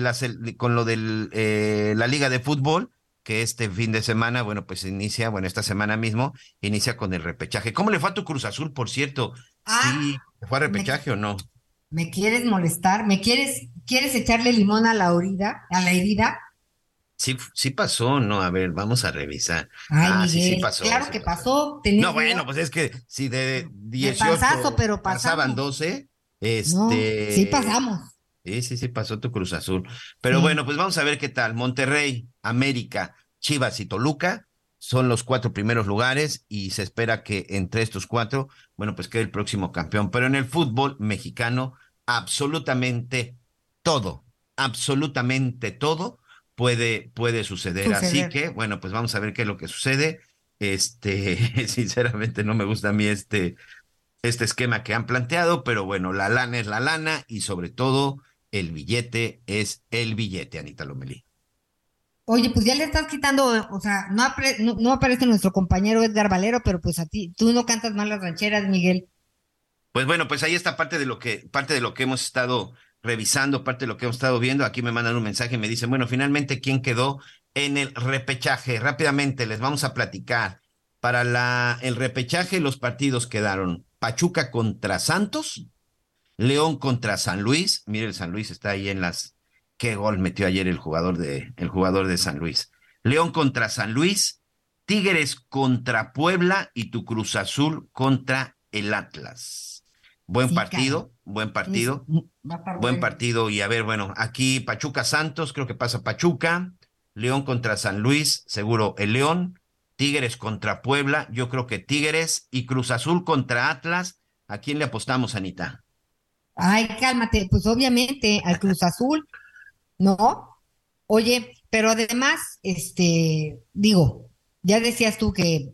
con lo de eh, la Liga de Fútbol? Que este fin de semana, bueno, pues inicia, bueno, esta semana mismo, inicia con el repechaje. ¿Cómo le fue a tu Cruz Azul, por cierto? Ah, ¿Sí fue a repechaje me, o no? ¿Me quieres molestar? ¿Me quieres, quieres echarle limón a la herida? ¿A la herida? Sí, sí pasó, no, a ver, vamos a revisar. Ay, ah, Miguel, sí, sí pasó. Claro sí que pasó. pasó. No, bueno, pues es que si de 18 de pasazo, pero pasaban pasamos. 12, este... No, sí pasamos. Sí, sí, sí, pasó tu Cruz Azul. Pero Sí. bueno, pues vamos a ver qué tal. Monterrey, América, Chivas y Toluca son los cuatro primeros lugares y se espera que entre estos cuatro, bueno, pues quede el próximo campeón. Pero en el fútbol mexicano, absolutamente todo, absolutamente todo puede, puede suceder. Así que, bueno, pues vamos a ver qué es lo que sucede. Este, sinceramente no me gusta a mí este, este esquema que han planteado, pero bueno, la lana es la lana y sobre todo el billete es el billete, Anita Lomelí. Oye, pues ya le estás quitando, o sea, no, apre- no, no aparece nuestro compañero Edgar Valero, pero pues a ti, tú no cantas mal las rancheras, Miguel. Pues bueno, pues ahí está parte de lo que, parte de lo que hemos estado revisando, parte de lo que hemos estado viendo. Aquí me mandan un mensaje y me dicen, bueno, finalmente, ¿quién quedó en el repechaje? Rápidamente les vamos a platicar. Para la, el repechaje, los partidos quedaron Pachuca contra Santos, León contra San Luis. Mire, el San Luis está ahí en las. Qué gol metió ayer el jugador de, el jugador de San Luis. León contra San Luis, Tigres contra Puebla y tu Cruz Azul contra el Atlas. Buen Sí, partido, buen partido, buen partido. Y a ver, bueno, aquí Pachuca Santos, creo que pasa Pachuca. León contra San Luis, seguro el León. Tigres contra Puebla, yo creo que Tigres. Y Cruz Azul contra Atlas. ¿A quién le apostamos, Anita? Ay, cálmate, pues obviamente al Cruz Azul, ¿no? Oye, pero además, este, digo, ya decías tú que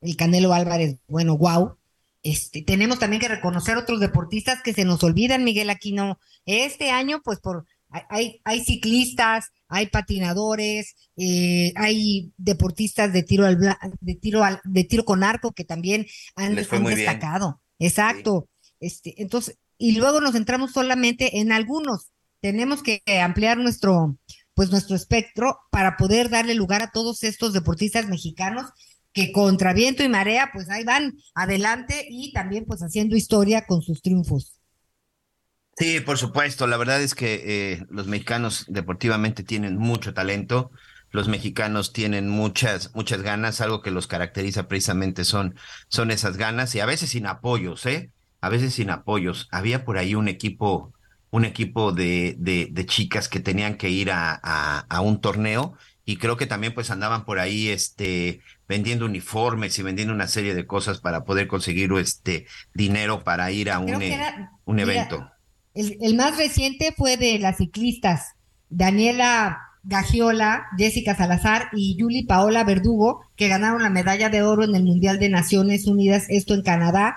el Canelo Álvarez, bueno, wow. Este, tenemos también que reconocer otros deportistas que se nos olvidan, Miguel Aquino. Este año, pues por hay- hay, ciclistas, hay patinadores, eh, hay deportistas de tiro al de tiro al, de tiro con arco que también han, han muy bien. destacado. Exacto. Este, entonces, y luego nos centramos solamente en algunos. Tenemos que ampliar nuestro, pues nuestro espectro para poder darle lugar a todos estos deportistas mexicanos que contra viento y marea, pues ahí van adelante y también pues haciendo historia con sus triunfos. Sí, por supuesto. La verdad es que eh, los mexicanos deportivamente tienen mucho talento. Los mexicanos tienen muchas, muchas ganas. Algo que los caracteriza precisamente son, son esas ganas y a veces sin apoyos, ¿eh? A veces sin apoyos. Había por ahí un equipo, un equipo de, de, de chicas que tenían que ir a, a, a un torneo y creo que también pues andaban por ahí, este, vendiendo uniformes y vendiendo una serie de cosas para poder conseguir, este, dinero para ir a un, era- un mira, evento. El, el más reciente fue de las ciclistas Daniela Gagiola, Jessica Salazar y Yuli Paola Verdugo, que ganaron la medalla de oro en el Mundial de Naciones Unidas, esto en Canadá.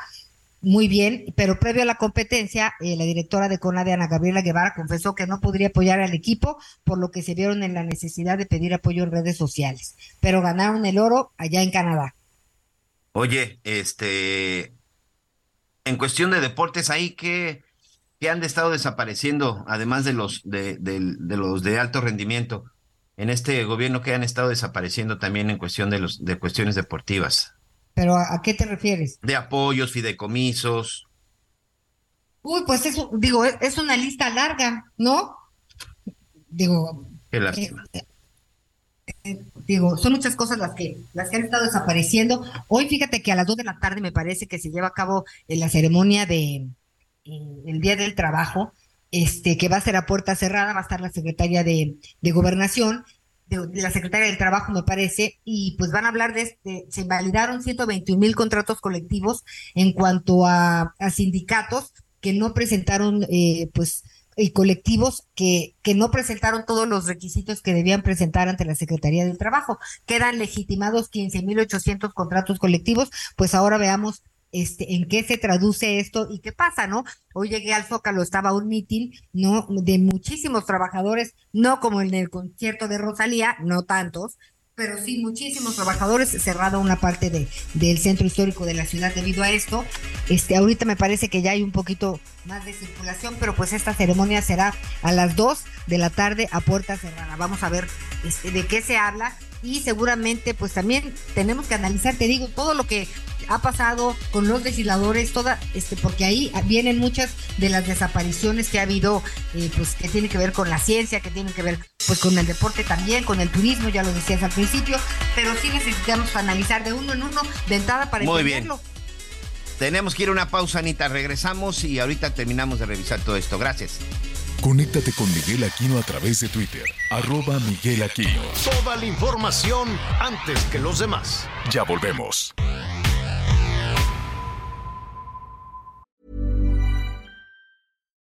Muy bien, pero previo a la competencia, eh, la directora de CONADE, Ana Gabriela Guevara, confesó que no podría apoyar al equipo, por lo que se vieron en la necesidad de pedir apoyo en redes sociales. Pero ganaron el oro allá en Canadá. Oye, este, en cuestión de deportes, ahí que, que han estado desapareciendo, además de los de, del- de los de alto rendimiento, en este gobierno que han estado desapareciendo también en cuestión de los de cuestiones deportivas, Pero ¿a, a qué te refieres? de apoyos, fideicomisos. Uy, pues eso, digo, es, es una lista larga, ¿no? Digo, Qué lástima. digo, son muchas cosas las que, las que han estado desapareciendo. Hoy fíjate que a las dos de la tarde me parece que se lleva a cabo eh, la ceremonia de eh, el Día del Trabajo, este, que va a ser a puerta cerrada, va a estar la secretaria de, de Gobernación, de, la Secretaria del Trabajo, me parece, y pues van a hablar de este, se invalidaron 121 mil contratos colectivos en cuanto a, sindicatos que no presentaron, eh, pues, y colectivos que, que no presentaron todos los requisitos que debían presentar ante la Secretaría del Trabajo. Quedan legitimados 15.800 contratos colectivos, pues ahora veamos este, en qué se traduce esto y qué pasa, ¿no? Hoy llegué al Zócalo, estaba un mitin, ¿no? De muchísimos trabajadores, no como en el concierto de Rosalía, no tantos, pero sí muchísimos trabajadores, cerrada una parte de, del centro histórico de la ciudad debido a esto. Este, ahorita me parece que ya hay un poquito más de circulación, pero pues esta ceremonia será a las 2 de la tarde a puerta cerrada. Vamos a ver este, de qué se habla y seguramente pues también tenemos que analizar, te digo, todo lo que ha pasado con los legisladores, toda, este, porque ahí vienen muchas de las desapariciones que ha habido, eh, pues que tiene que ver con la ciencia, que tienen que ver pues con el deporte también, con el turismo, ya lo decías al principio, pero sí necesitamos analizar de uno en uno de entrada para Muy Bien. Tenemos que ir a una pausa, Anita. Regresamos y ahorita terminamos de revisar todo esto. Gracias. Conéctate con Miguel Aquino a través de Twitter, arroba Miguel Aquino. Toda la información antes que los demás. Ya volvemos.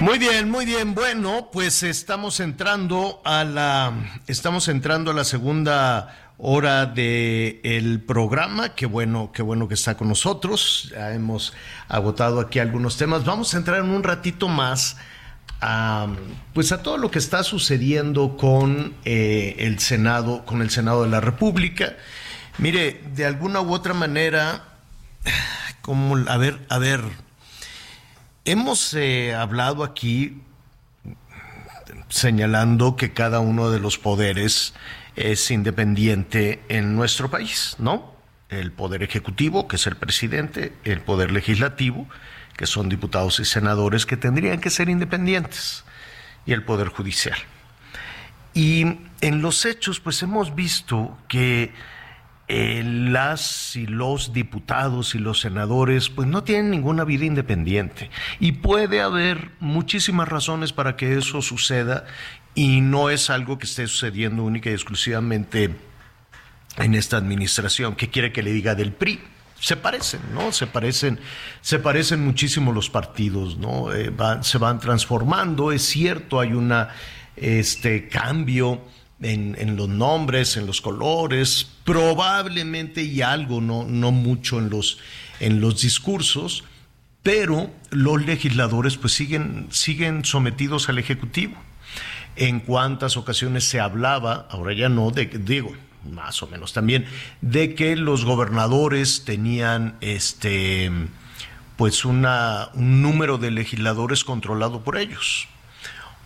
Muy bien, muy bien. Bueno, pues estamos entrando a la estamos entrando a la segunda hora del el programa. Qué bueno, qué bueno que está con nosotros. Ya hemos agotado aquí algunos temas. Vamos a entrar en un ratito más a, pues a todo lo que está sucediendo con eh, el Senado, con el Senado de la República. Mire, de alguna u otra manera, como a ver, a ver Hemos eh, hablado aquí señalando que cada uno de los poderes es independiente en nuestro país, ¿no? El poder ejecutivo, que es el presidente, el poder legislativo, que son diputados y senadores que tendrían que ser independientes, y el poder judicial. Y en los hechos, pues hemos visto que eh, las y los diputados y los senadores pues no tienen ninguna vida independiente y puede haber muchísimas razones para que eso suceda y no es algo que esté sucediendo única y exclusivamente en esta administración. ¿Qué quiere que le diga del PRI? Se parecen, ¿no? Se parecen, se parecen muchísimo los partidos, ¿no? Eh, se van transformando, es cierto, hay un este, cambio en, los nombres, en los colores, probablemente y algo, no, no mucho en los, en los discursos, pero los legisladores pues siguen, siguen sometidos al Ejecutivo. En cuántas ocasiones se hablaba, ahora ya no, de, digo, más o menos también, de que los gobernadores tenían este pues una, un número de legisladores controlado por ellos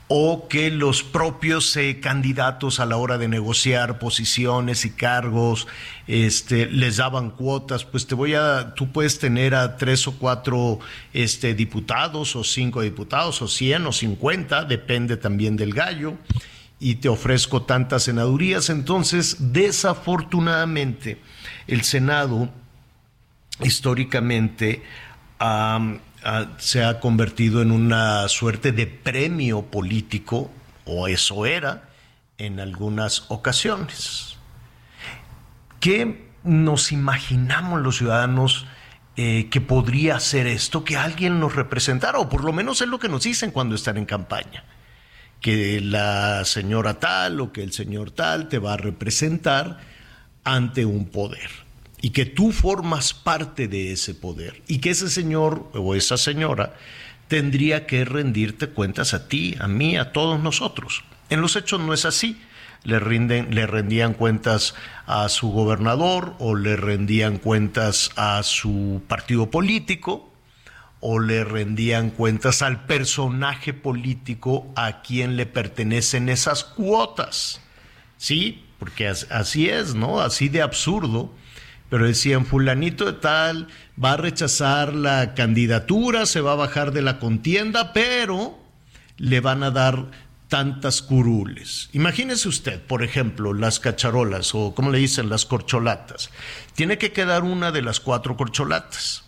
o que los propios eh, candidatos a la hora de negociar posiciones y cargos este, les daban cuotas, pues te voy a, tú puedes tener a tres o cuatro este, diputados o cinco diputados o cien o cincuenta, depende también del gallo, y te ofrezco tantas senadurías. Entonces, desafortunadamente, el Senado históricamente se ha convertido en una suerte de premio político, o eso era, en algunas ocasiones. ¿Qué nos imaginamos los ciudadanos eh, que podría ser esto? Que alguien nos representara, o por lo menos es lo que nos dicen cuando están en campaña. Que la señora tal o que el señor tal te va a representar ante un poder y que tú formas parte de ese poder y que ese señor o esa señora tendría que rendirte cuentas a ti, a mí, a todos nosotros. En los hechos no es así. le rinden, le rendían cuentas a su gobernador o le rendían cuentas a su partido político o le rendían cuentas al personaje político a quien le pertenecen esas cuotas. Sí, porque así es, ¿no? Así de absurdo. Pero decían, fulanito de tal va a rechazar la candidatura, se va a bajar de la contienda, pero le van a dar tantas curules. Imagínese usted, por ejemplo, las cacharolas o como le dicen, las corcholatas. Tiene que quedar una de las cuatro corcholatas.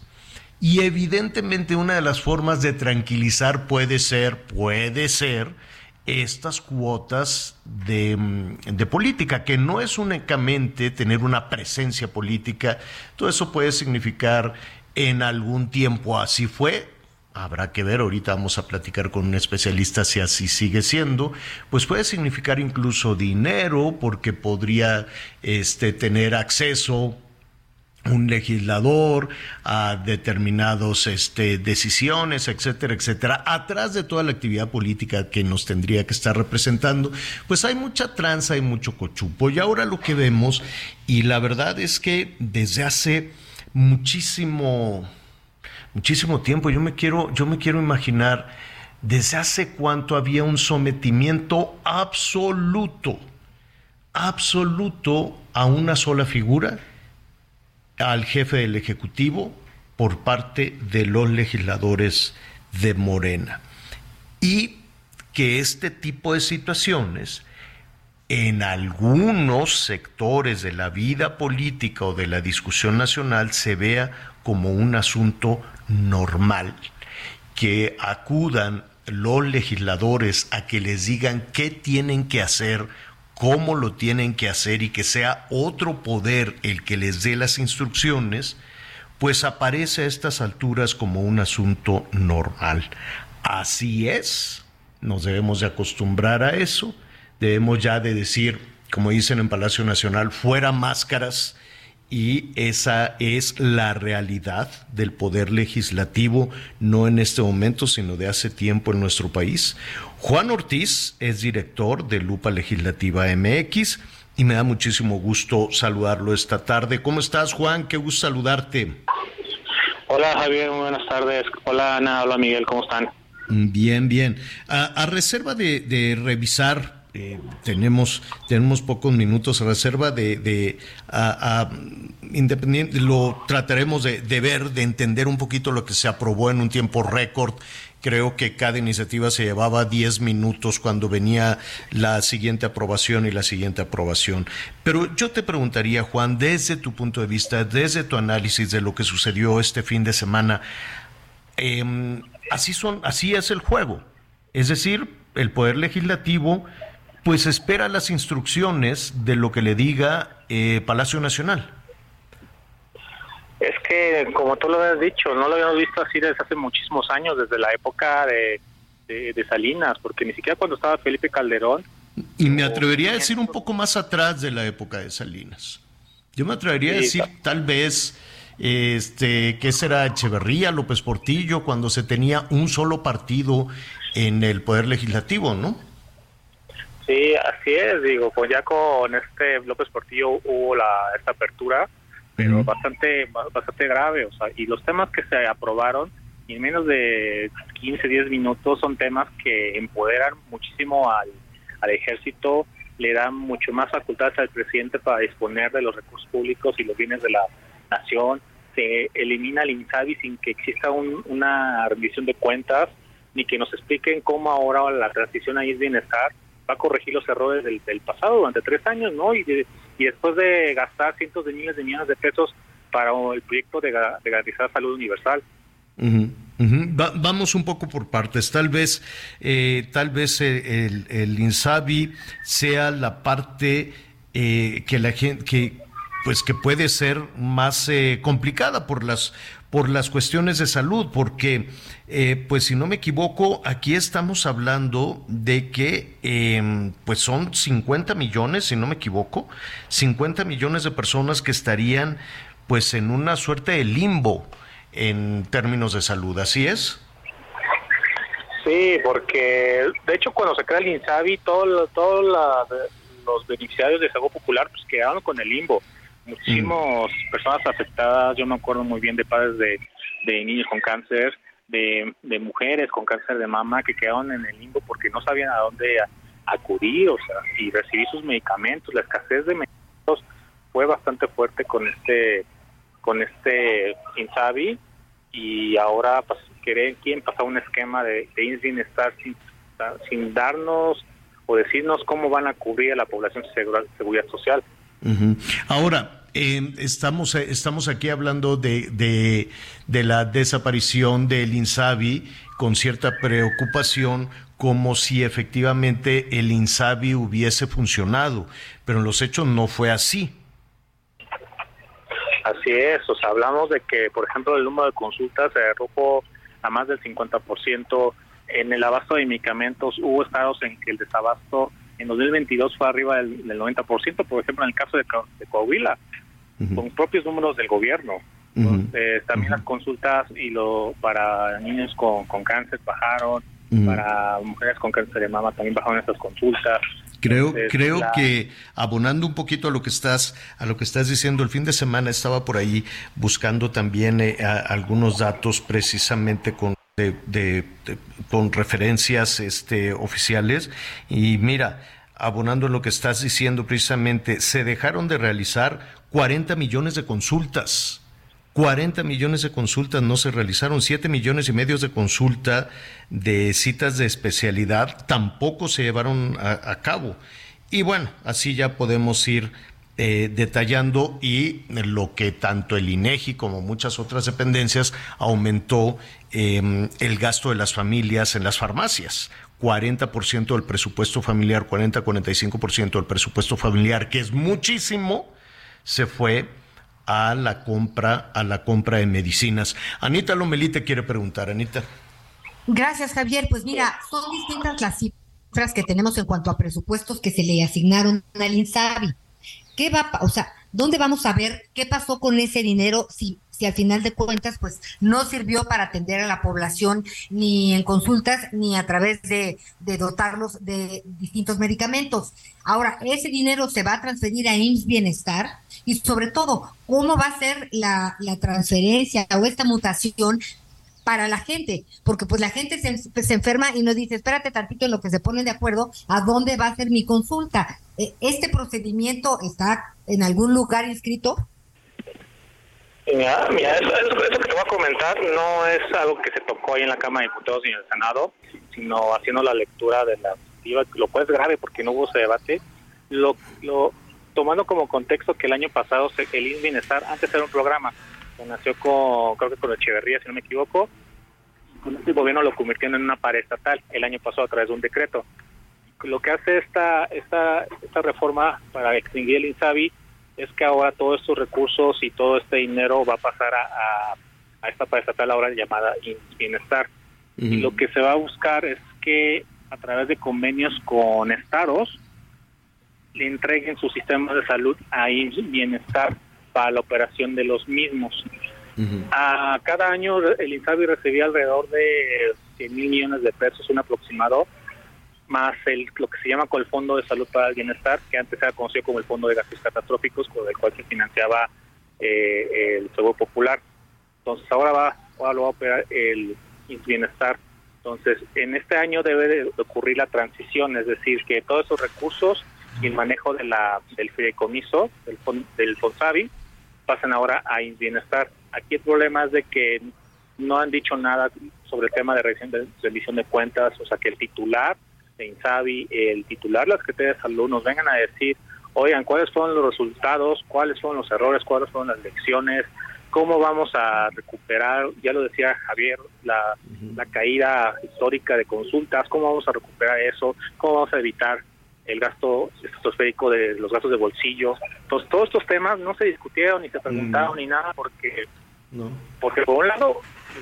Y evidentemente una de las formas de tranquilizar puede ser, puede ser, estas cuotas de, de, política, que no es únicamente tener una presencia política, todo eso puede significar en algún tiempo así fue, habrá que ver, ahorita vamos a platicar con un especialista si así sigue siendo, pues puede significar incluso dinero, porque podría este, tener acceso un legislador a determinadas este, decisiones, etcétera, etcétera, atrás de toda la actividad política que nos tendría que estar representando, pues hay mucha tranza y mucho cochupo. Y ahora lo que vemos, y la verdad es que desde hace muchísimo, muchísimo tiempo. Yo me quiero, yo me quiero imaginar desde hace cuánto había un sometimiento absoluto, absoluto a una sola figura, al jefe del Ejecutivo, por parte de los legisladores de Morena. Y que este tipo de situaciones en algunos sectores de la vida política o de la discusión nacional se vea como un asunto normal, que acudan los legisladores a que les digan qué tienen que hacer, cómo lo tienen que hacer y que sea otro poder el que les dé las instrucciones, pues aparece a estas alturas como un asunto normal. Así es, nos debemos de acostumbrar a eso, debemos ya de decir, como dicen en Palacio Nacional, fuera máscaras y esa es la realidad del poder legislativo, no en este momento, sino de hace tiempo en nuestro país. Juan Ortiz es director de Lupa Legislativa MX y me da muchísimo gusto saludarlo esta tarde. ¿Cómo estás, Juan? Qué gusto saludarte. Hola, Javier, muy buenas tardes. Hola, Ana, hola, Miguel, ¿cómo están? Bien, bien. A, reserva de revisar eh, tenemos, tenemos pocos minutos a reserva de, de a, independiente, lo trataremos de, de, ver, de entender un poquito lo que se aprobó en un tiempo récord. Creo que cada iniciativa se llevaba 10 minutos cuando venía la siguiente aprobación y la siguiente aprobación. Pero yo te preguntaría, Juan, desde tu punto de vista, desde tu análisis de lo que sucedió este fin de semana, eh, así, son, así es el juego. Es decir, el Poder Legislativo pues espera las instrucciones de lo que le diga eh, Palacio Nacional. Que, como tú lo has dicho, no lo habíamos visto así desde hace muchísimos años, desde la época de, Salinas, porque ni siquiera cuando estaba Felipe Calderón. Y me atrevería a decir un poco más atrás de la época de Salinas. Yo me atrevería a decir tal vez, este, ¿qué será Echeverría, López Portillo, cuando se tenía un solo partido en el Poder Legislativo, ¿no? Sí, así es, digo, pues ya con este López Portillo hubo la, esta apertura, pero bastante bastante grave, o sea, y los temas que se aprobaron en menos de 15, 10 minutos son temas que empoderan muchísimo al, al ejército, le dan mucho más facultades al presidente para disponer de los recursos públicos y los bienes de la nación, se elimina el INSABI sin que exista una rendición de cuentas, ni que nos expliquen cómo ahora la transición ahí es bienestar, va a corregir los errores del, pasado durante tres años, ¿no? Y, y después de gastar cientos de miles de millones de pesos para el proyecto de, garantizar salud universal. vamos un poco por partes. Tal vez, eh, tal vez eh, el, Insabi sea la parte eh, que la gente, que pues que puede ser más complicada por las por las cuestiones de salud, porque, eh, pues si no me equivoco, aquí estamos hablando de que, em, pues son 50 millones, si no me equivoco, 50 millones de personas que estarían, pues en una suerte de limbo en términos de salud, ¿así es? Sí, porque de hecho cuando se crea el INSABI, todo, todo los beneficiarios de Seguro Popular pues quedaron con el limbo. Muchísimas personas afectadas, yo me acuerdo muy bien de padres de, de niños con cáncer, de, mujeres con cáncer de mama que quedaron en el limbo porque no sabían a dónde acudir, o sea, y recibir sus medicamentos. La escasez de medicamentos fue bastante fuerte con este con este Insabi y ahora pues, quieren, pasar un esquema de, de sin, sin darnos o decirnos cómo van a cubrir a la población de seguridad social. Ahora, eh, estamos, estamos aquí hablando de, de, la desaparición del INSABI con cierta preocupación, como si efectivamente el INSABI hubiese funcionado, pero en los hechos no fue así. Así es, o sea, hablamos de que, por ejemplo, el número de consultas se redujo a más del 50%. En el abasto de medicamentos hubo estados en que el desabasto en 2022 fue arriba del, 90%, por ejemplo, en el caso de, Coahuila, con propios números del gobierno. también las consultas y lo para niños con, con cáncer bajaron, para mujeres con cáncer de mama también bajaron estas consultas. Creo, creo que abonando un poquito a lo que estás, a lo que estás diciendo, el fin de semana estaba por ahí buscando también eh, algunos datos precisamente con de, con referencias este, oficiales y mira, abonando lo que estás diciendo precisamente, se dejaron de realizar 40 millones de consultas. 40 millones de consultas no se realizaron, 7 millones y medio de consulta de citas de especialidad tampoco se llevaron a, cabo. Y bueno, así ya podemos ir eh, detallando y lo que tanto el INEGI como muchas otras dependencias aumentó em, el gasto de las familias en las farmacias. 40% del presupuesto familiar, 40-45% del presupuesto familiar, que es muchísimo, se fue a la compra, a la compra de medicinas. Anita Lomelí te quiere preguntar, Anita. Gracias, Javier. Pues mira, son distintas las cifras que tenemos en cuanto a presupuestos que se le asignaron al INSABI. ¿Qué va, o sea, dónde vamos a ver qué pasó con ese dinero si si al final de cuentas pues no sirvió para atender a la población ni en consultas ni a través de, dotarlos de distintos medicamentos. Ahora, ese dinero se va a transferir a IMSS Bienestar y sobre todo, ¿cómo va a ser la transferencia o esta mutación para la gente, porque pues la gente se, se, enferma y nos dice, espérate tantito en lo que se ponen de acuerdo a dónde va a ser mi consulta. E, ¿Este procedimiento está en algún lugar inscrito? Mira, mira eso, que te voy a comentar no es algo que se tocó ahí en la Cámara de Diputados y en el Senado, sino haciendo la lectura de la lo cual es grave porque no hubo ese debate. Lo, lo, tomando como contexto que el año pasado el INS antes era un programa, que nació con, creo que con Echeverría, si no me equivoco, con este gobierno lo convirtió en una pared estatal el año pasado a través de un decreto. Lo que hace esta, esta, esta reforma para extinguir el INSABI es que ahora todos estos recursos y todo este dinero va a pasar a, a, esta estatal ahora llamada Bienestar. Y lo que se va a buscar es que a través de convenios con estados le entreguen su sistema de salud a Bienestar para la operación de los mismos. A cada año el INSABI recibía alrededor de 100 mil millones de pesos, un aproximado, más el, lo que se llama con el Fondo de Salud para el Bienestar, que antes era conocido como el Fondo de Gastos Catastróficos, con el cual se financiaba eh, el Seguro Popular. Entonces ahora va, ahora lo va a operar el Bienestar. Entonces, en este año debe de ocurrir la transición, es decir, que todos esos recursos y el manejo de la, del fideicomiso, del, del FONSAVI, pasan ahora a Bienestar. Aquí el problema es de que no han dicho nada sobre el tema de rendición de cuentas, o sea, que el titular de Insabi, el titular, las Secretaría de Salud, nos vengan a decir, oigan, cuáles fueron los resultados, cuáles fueron los errores, cuáles fueron las lecciones, cómo vamos a recuperar, ya lo decía Javier, la, la caída histórica de consultas, cómo vamos a recuperar eso, cómo vamos a evitar el gasto estratosférico de los gastos de bolsillo. Entonces, todos estos temas no se discutieron ni se preguntaron ni nada porque, porque por un lado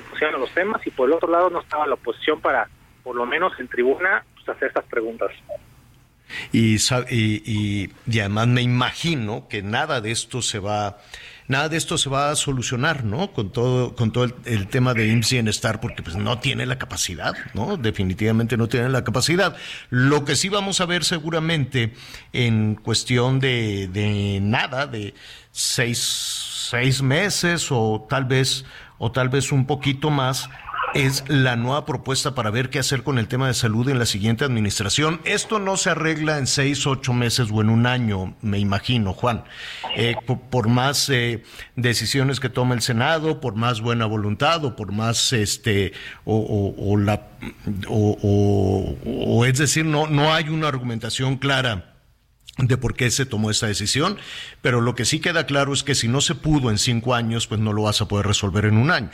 pusieron los temas y por el otro lado no estaba la oposición para, por lo menos en tribuna, hacer estas preguntas. Y, y, y, además me imagino que nada de esto se va, nada de esto se va a solucionar, ¿no? Con todo, con todo el, tema de IMSS Bienestar, porque pues no tiene la capacidad, ¿no? Definitivamente no tiene la capacidad. Lo que sí vamos a ver seguramente en cuestión de, de nada, de seis, seis meses o tal vez, o tal vez un poquito más, es la nueva propuesta para ver qué hacer con el tema de salud en la siguiente administración. Esto no se arregla en seis, ocho meses o en un año, me imagino, Juan. Eh, por, más eh, decisiones que tome el Senado, por más buena voluntad o por más, este, o, la, o, o es decir, no, no hay una argumentación clara de por qué se tomó esta decisión, pero lo que sí queda claro es que si no se pudo en cinco años, pues no lo vas a poder resolver en un año.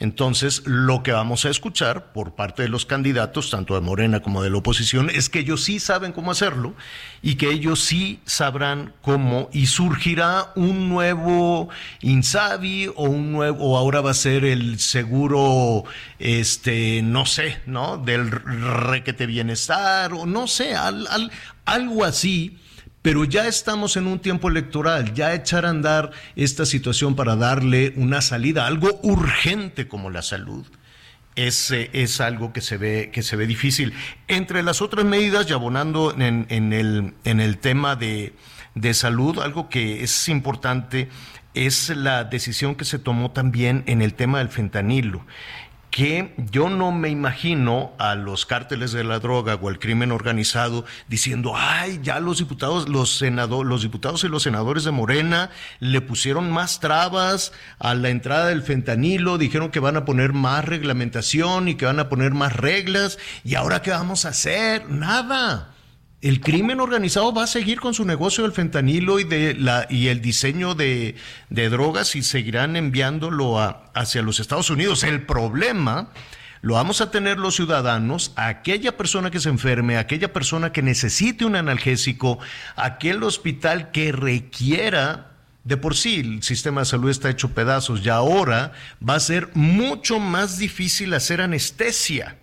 Entonces, lo que vamos a escuchar por parte de los candidatos, tanto de Morena como de la oposición, es que ellos sí saben cómo hacerlo y que ellos sí sabrán cómo y surgirá un nuevo Insabi o un nuevo, o ahora va a ser el seguro, este, no sé, ¿no? Del requete bienestar o no sé, algo así pero ya estamos en un tiempo electoral, ya echar a andar esta situación para darle una salida, algo urgente como la salud. Es, es algo que se ve que se ve difícil. Entre las otras medidas, y abonando en, en, el, en el tema de, de salud, algo que es importante es la decisión que se tomó también en el tema del fentanilo que yo no me imagino a los cárteles de la droga o al crimen organizado diciendo, ay, ya los diputados, los senadores, los diputados y los senadores de Morena le pusieron más trabas a la entrada del fentanilo, dijeron que van a poner más reglamentación y que van a poner más reglas, y ahora qué vamos a hacer? Nada el crimen organizado va a seguir con su negocio del fentanilo y de la y el diseño de, drogas y seguirán enviándolo hacia los Estados Unidos. El problema lo vamos a tener los ciudadanos, aquella persona que se enferme, aquella persona que necesite un analgésico, aquel hospital que requiera de por sí el sistema de salud está hecho pedazos y ahora va a ser mucho más difícil hacer anestesia.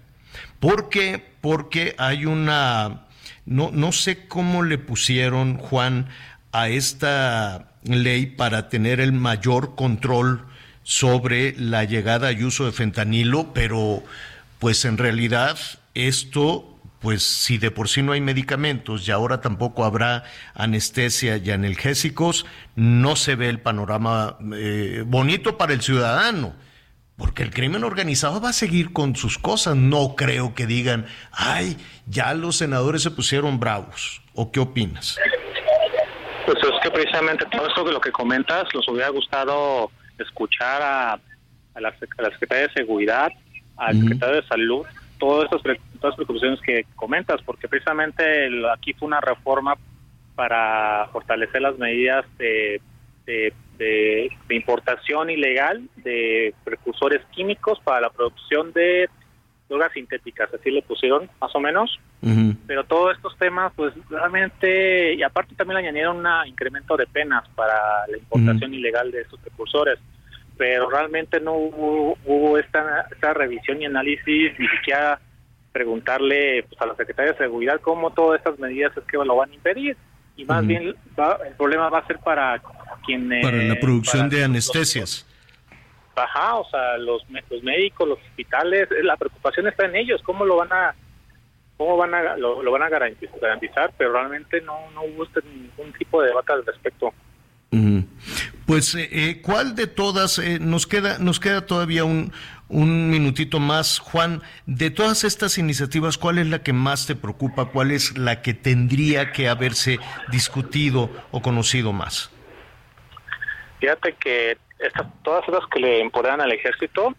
¿Por qué? Porque hay una no, no sé cómo le pusieron, Juan, a esta ley para tener el mayor control sobre la llegada y uso de fentanilo, pero pues en realidad esto, pues si de por sí no hay medicamentos y ahora tampoco habrá anestesia y analgésicos, no se ve el panorama eh, bonito para el ciudadano. Porque el crimen organizado va a seguir con sus cosas. No creo que digan, ay, ya los senadores se pusieron bravos. ¿O qué opinas? Pues es que precisamente todo esto de lo que comentas, nos hubiera gustado escuchar a, la, Secretaría de Seguridad, al Secretario de Salud, todas estas, todas las preocupaciones que comentas, porque precisamente aquí fue una reforma para fortalecer las medidas de de, importación ilegal de precursores químicos para la producción de drogas sintéticas, así le pusieron más o menos. Pero todos estos temas, pues realmente, y aparte también le añadieron un incremento de penas para la importación ilegal de estos precursores. Pero realmente no hubo, esta, esta revisión y análisis, ni siquiera preguntarle pues, a la Secretaría de Seguridad cómo todas estas medidas es que lo van a impedir. Y más bien el problema va a ser para para la producción de anestesias. Ajá, o sea, los, los médicos, los hospitales, la preocupación está en ellos, cómo lo van a cómo van a lo, van a garantizar, pero realmente no, no hubo este ningún tipo de debate al respecto. Pues, eh, eh, ¿cuál de todas eh, nos queda nos queda todavía un un minutito más, Juan, de todas estas iniciativas, ¿cuál es la que más te preocupa? ¿Cuál es la que tendría que haberse discutido o conocido más? Fíjate que estas, todas esas que le empoderan al ejército,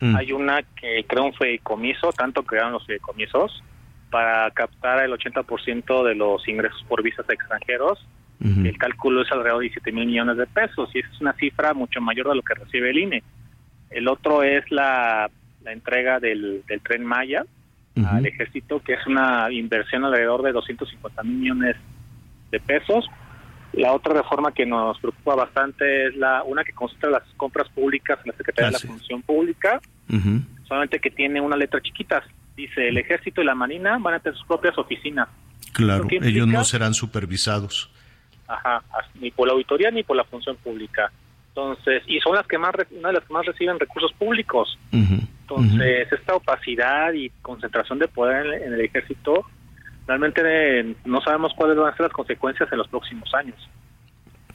mm. hay una que crea un fideicomiso, tanto crearon los fideicomisos, para captar el 80% de los ingresos por visas extranjeros. El cálculo es alrededor de 17 mil millones de pesos y esa es una cifra mucho mayor de lo que recibe el INE. El otro es la, entrega del, tren Maya al ejército, que es una inversión alrededor de 250 mil millones de pesos la otra reforma que nos preocupa bastante es la una que concentra las compras públicas en la Secretaría de la Función Pública, solamente que tiene una letra chiquita. Dice, el ejército y la marina van a tener sus propias oficinas. Claro, ellos no serán supervisados. Ajá, ni por la auditoría ni por la función pública. Entonces, y son las que más, una de las que más reciben recursos públicos. Entonces, esta opacidad y concentración de poder en, el ejército, realmente no sabemos cuáles van a ser las consecuencias en los próximos años.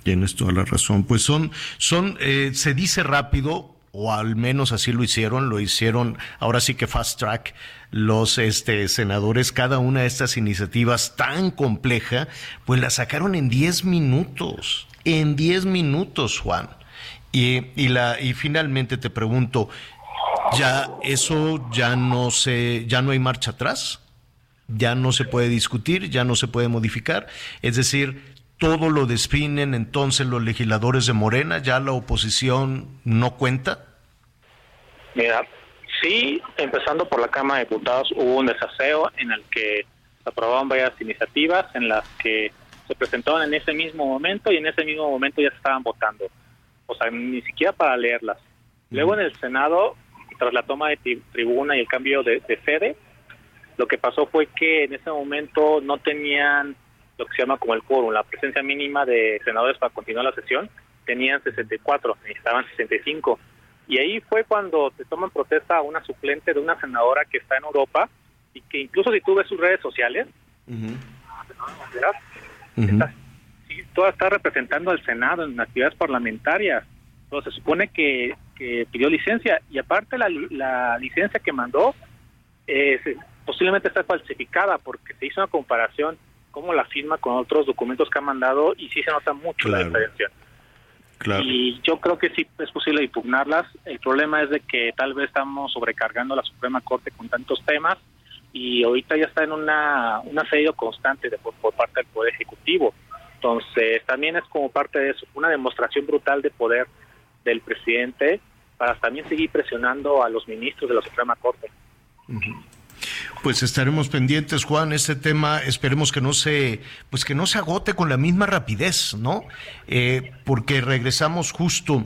Tienes toda la razón. Pues son, son, eh, se dice rápido, o al menos así lo hicieron, lo hicieron ahora sí que fast track los este, senadores, cada una de estas iniciativas tan compleja, pues la sacaron en 10 minutos, en 10 minutos, Juan. Y, y, la, y finalmente te pregunto, ¿ya eso ya no se, ya no hay marcha atrás? ¿Ya no se puede discutir? ¿Ya no se puede modificar? Es decir, todo lo definen entonces los legisladores de Morena, ya la oposición no cuenta? Mira, sí, empezando por la Cámara de Diputados hubo un desaseo en el que se aprobaron varias iniciativas en las que se presentaron en ese mismo momento y en ese mismo momento ya se estaban votando. O sea, ni siquiera para leerlas. Luego en el Senado, tras la toma de tribuna y el cambio de, de sede, lo que pasó fue que en ese momento no tenían lo que se llama como el quórum, la presencia mínima de senadores para continuar la sesión, tenían 64, necesitaban 65. Y ahí fue cuando se toman protesta a una suplente de una senadora que está en Europa y que incluso si tú ves sus redes sociales, toda está representando al Senado en actividades parlamentarias. Entonces se supone que, pidió licencia y aparte la, la licencia que mandó eh, posiblemente está falsificada porque se hizo una comparación cómo la firma con otros documentos que ha mandado y sí se nota mucho la diferencia. Y yo creo que sí es posible impugnarlas. El problema es de que tal vez estamos sobrecargando a la Suprema Corte con tantos temas y ahorita ya está en una, un asedio constante de, por, parte del Poder Ejecutivo. Entonces, también es como parte de eso, una demostración brutal de poder del presidente para también seguir presionando a los ministros de la Suprema Corte pues estaremos pendientes, Juan. Este tema esperemos que no se, pues que no se agote con la misma rapidez, ¿no? Eh, porque regresamos justo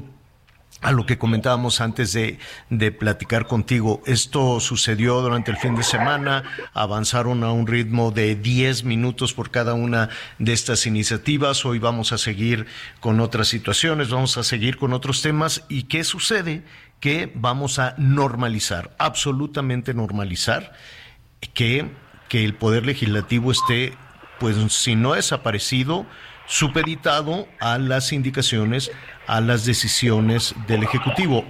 a lo que comentábamos antes de, de, platicar contigo. Esto sucedió durante el fin de semana, avanzaron a un ritmo de 10 minutos por cada una de estas iniciativas. Hoy vamos a seguir con otras situaciones, vamos a seguir con otros temas. ¿Y qué sucede? Que vamos a normalizar, absolutamente normalizar que, que el Poder Legislativo esté, pues si no desaparecido, supeditado a las indicaciones, a las decisiones del Ejecutivo.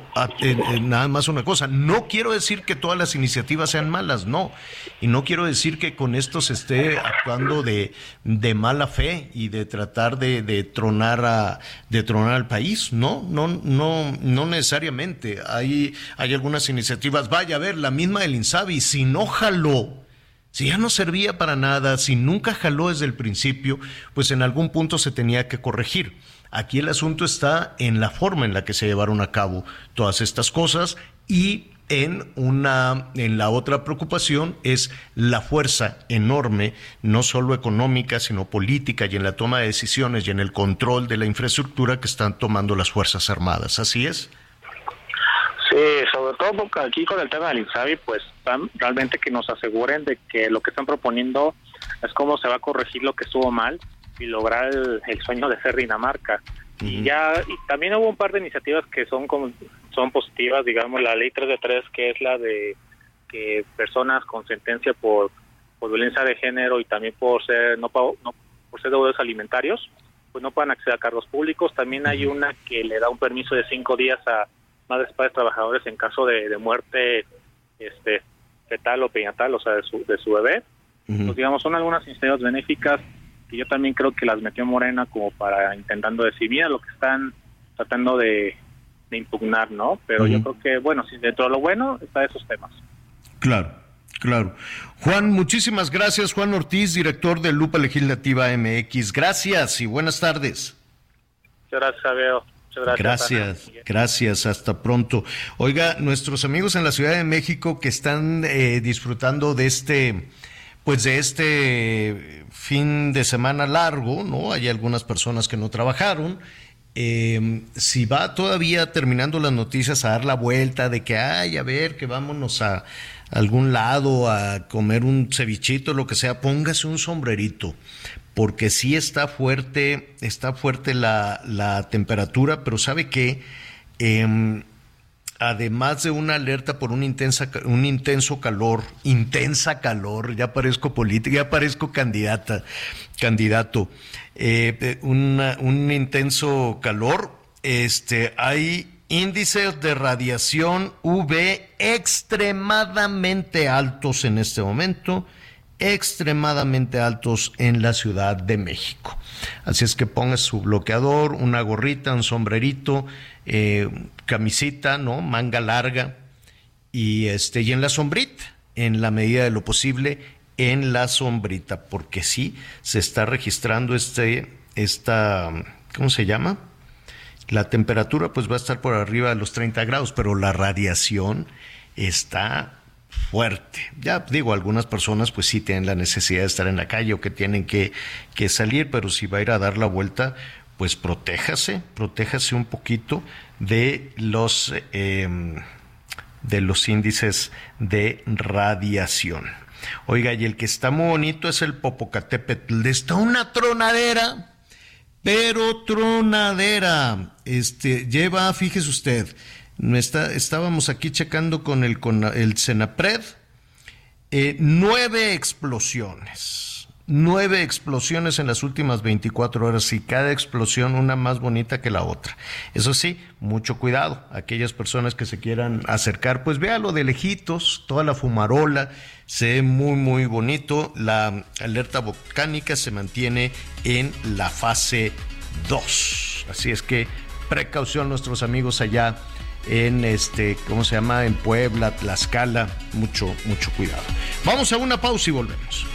nada más una cosa, no quiero decir que todas las iniciativas sean malas, no. Y no quiero decir que con esto se esté actuando de, de mala fe y de tratar de, de, tronar a, de tronar al país. No, no, no, no necesariamente. Hay, hay algunas iniciativas, vaya a ver, la misma del Insabi, si no jaló si ya no servía para nada, si nunca jaló desde el principio, pues en algún punto se tenía que corregir. Aquí el asunto está en la forma en la que se llevaron a cabo todas estas cosas y en una en la otra preocupación es la fuerza enorme no solo económica sino política y en la toma de decisiones y en el control de la infraestructura que están tomando las fuerzas armadas así es sobre todo porque aquí con el tema del INSABI, pues realmente que nos aseguren de que lo que están proponiendo es cómo se va a corregir lo que estuvo mal y lograr el, sueño de ser Dinamarca. Y ya y también hubo un par de iniciativas que son como, son positivas, digamos, la ley 3 de 3, que es la de que personas con sentencia por, por violencia de género y también por ser no, no por ser deudores alimentarios, pues no puedan acceder a cargos públicos. También hay una que le da un permiso de cinco días a madres, padres, trabajadores en caso de, muerte este fetal o peñatal, o sea, de su, de su bebé. pues, digamos, son algunas iniciativas benéficas que yo también creo que las metió Morena como para intentando decir, mira lo que están tratando de, impugnar, ¿no? Pero yo creo que, bueno, si dentro de lo bueno está esos temas. Claro. Claro. Juan, muchísimas gracias. Juan Ortiz, director de Lupa Legislativa MX. Gracias y buenas tardes. Gracias, Javier gracias. Gracias, hasta pronto. Oiga, nuestros amigos en la Ciudad de México que están eh, disfrutando de este, pues de este fin de semana largo, ¿no? Hay algunas personas que no trabajaron eh, si va todavía terminando las noticias a dar la vuelta de que, ay, a ver, que vámonos a algún lado a comer un cevichito, lo que sea, póngase un sombrerito, porque sí está fuerte, está fuerte la, temperatura, pero ¿sabe qué? Em, además de una alerta por un, intensa, un intenso calor, intensa calor, ya parezco política, ya parezco candidata, candidato, eh, un intenso calor, este, hay índices de radiación UV extremadamente altos en este momento, extremadamente altos en la Ciudad de México. Así es que ponga su bloqueador, una gorrita, un sombrerito, eh, camisita, ¿no? Manga larga y este y en la sombrita, en la medida de lo posible, en la sombrita, porque sí se está registrando este, esta, ¿cómo se llama? La temperatura pues va a estar por arriba de los 30 grados, pero la radiación está fuerte. Ya digo, algunas personas pues sí tienen la necesidad de estar en la calle o que tienen que, que salir, pero si va a ir a dar la vuelta, pues protéjase, protéjase un poquito de los, em, de los índices de radiación. Oiga, y el que está muy bonito es el Popocatépetl. Está una tronadera, pero tronadera. Este, lleva, fíjese usted, está, estábamos aquí checando con el, con el Senapred, eh, nueve explosiones nueve explosiones en las últimas 24 horas y cada explosión una más bonita que la otra. Eso sí, mucho cuidado. Aquellas personas que se quieran acercar, pues véalo de lejitos, toda la fumarola, se ve muy, muy bonito. La alerta volcánica se mantiene en la fase 2. Así es que precaución nuestros amigos allá en este, ¿cómo se llama? En Puebla, Tlaxcala, mucho, mucho cuidado. Vamos a una pausa y volvemos.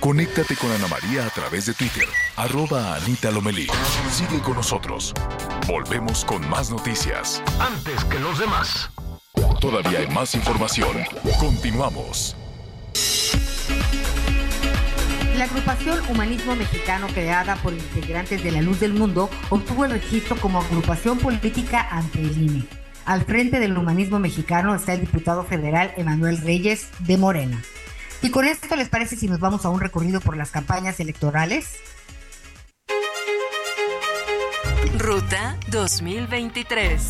Conéctate con Ana María a través de Twitter, arroba Anita Lomelí. Sigue con nosotros. Volvemos con más noticias. Antes que los demás. Todavía hay más información. Continuamos. La agrupación Humanismo Mexicano, creada por integrantes de la Luz del Mundo, obtuvo el registro como agrupación política ante el INE. Al frente del humanismo mexicano está el diputado federal Emanuel Reyes de Morena. Y con esto, ¿les parece si nos vamos a un recorrido por las campañas electorales? Ruta 2023.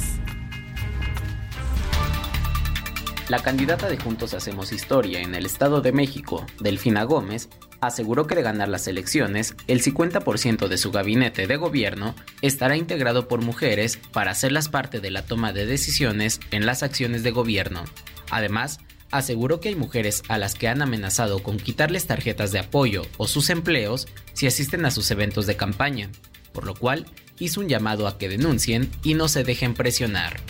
La candidata de Juntos Hacemos Historia en el Estado de México, Delfina Gómez, aseguró que de ganar las elecciones, el 50% de su gabinete de gobierno estará integrado por mujeres para hacerlas parte de la toma de decisiones en las acciones de gobierno. Además, aseguró que hay mujeres a las que han amenazado con quitarles tarjetas de apoyo o sus empleos si asisten a sus eventos de campaña, por lo cual hizo un llamado a que denuncien y no se dejen presionar.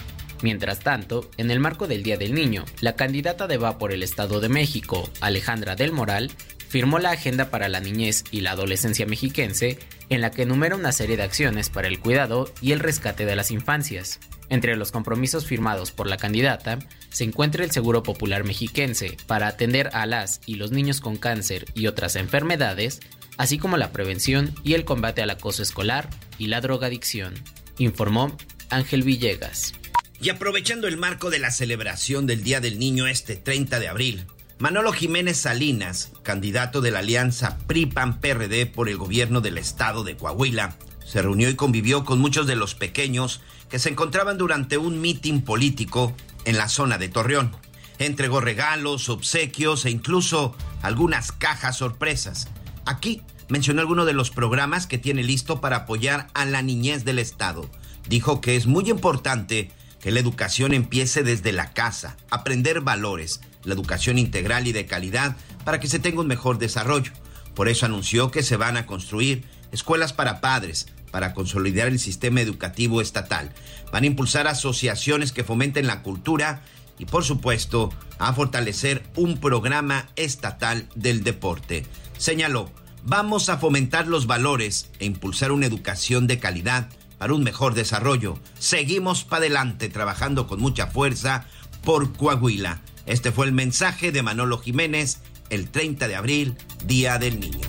Mientras tanto, en el marco del Día del Niño, la candidata de Va por el Estado de México, Alejandra del Moral, firmó la Agenda para la Niñez y la Adolescencia Mexiquense, en la que enumera una serie de acciones para el cuidado y el rescate de las infancias. Entre los compromisos firmados por la candidata se encuentra el Seguro Popular Mexiquense para atender a las y los niños con cáncer y otras enfermedades, así como la prevención y el combate al acoso escolar y la drogadicción, informó Ángel Villegas. Y aprovechando el marco de la celebración del Día del Niño este 30 de abril, Manolo Jiménez Salinas, candidato de la alianza PRI-PAN-PRD por el gobierno del estado de Coahuila, se reunió y convivió con muchos de los pequeños que se encontraban durante un mitin político en la zona de Torreón. Entregó regalos, obsequios e incluso algunas cajas sorpresas. Aquí mencionó algunos de los programas que tiene listo para apoyar a la niñez del Estado. Dijo que es muy importante que la educación empiece desde la casa, aprender valores, la educación integral y de calidad para que se tenga un mejor desarrollo. Por eso anunció que se van a construir escuelas para padres, para consolidar el sistema educativo estatal. Van a impulsar asociaciones que fomenten la cultura y, por supuesto, a fortalecer un programa estatal del deporte. Señaló, vamos a fomentar los valores e impulsar una educación de calidad para un mejor desarrollo. Seguimos para adelante trabajando con mucha fuerza por Coahuila. Este fue el mensaje de Manolo Jiménez el 30 de abril, Día del Niño.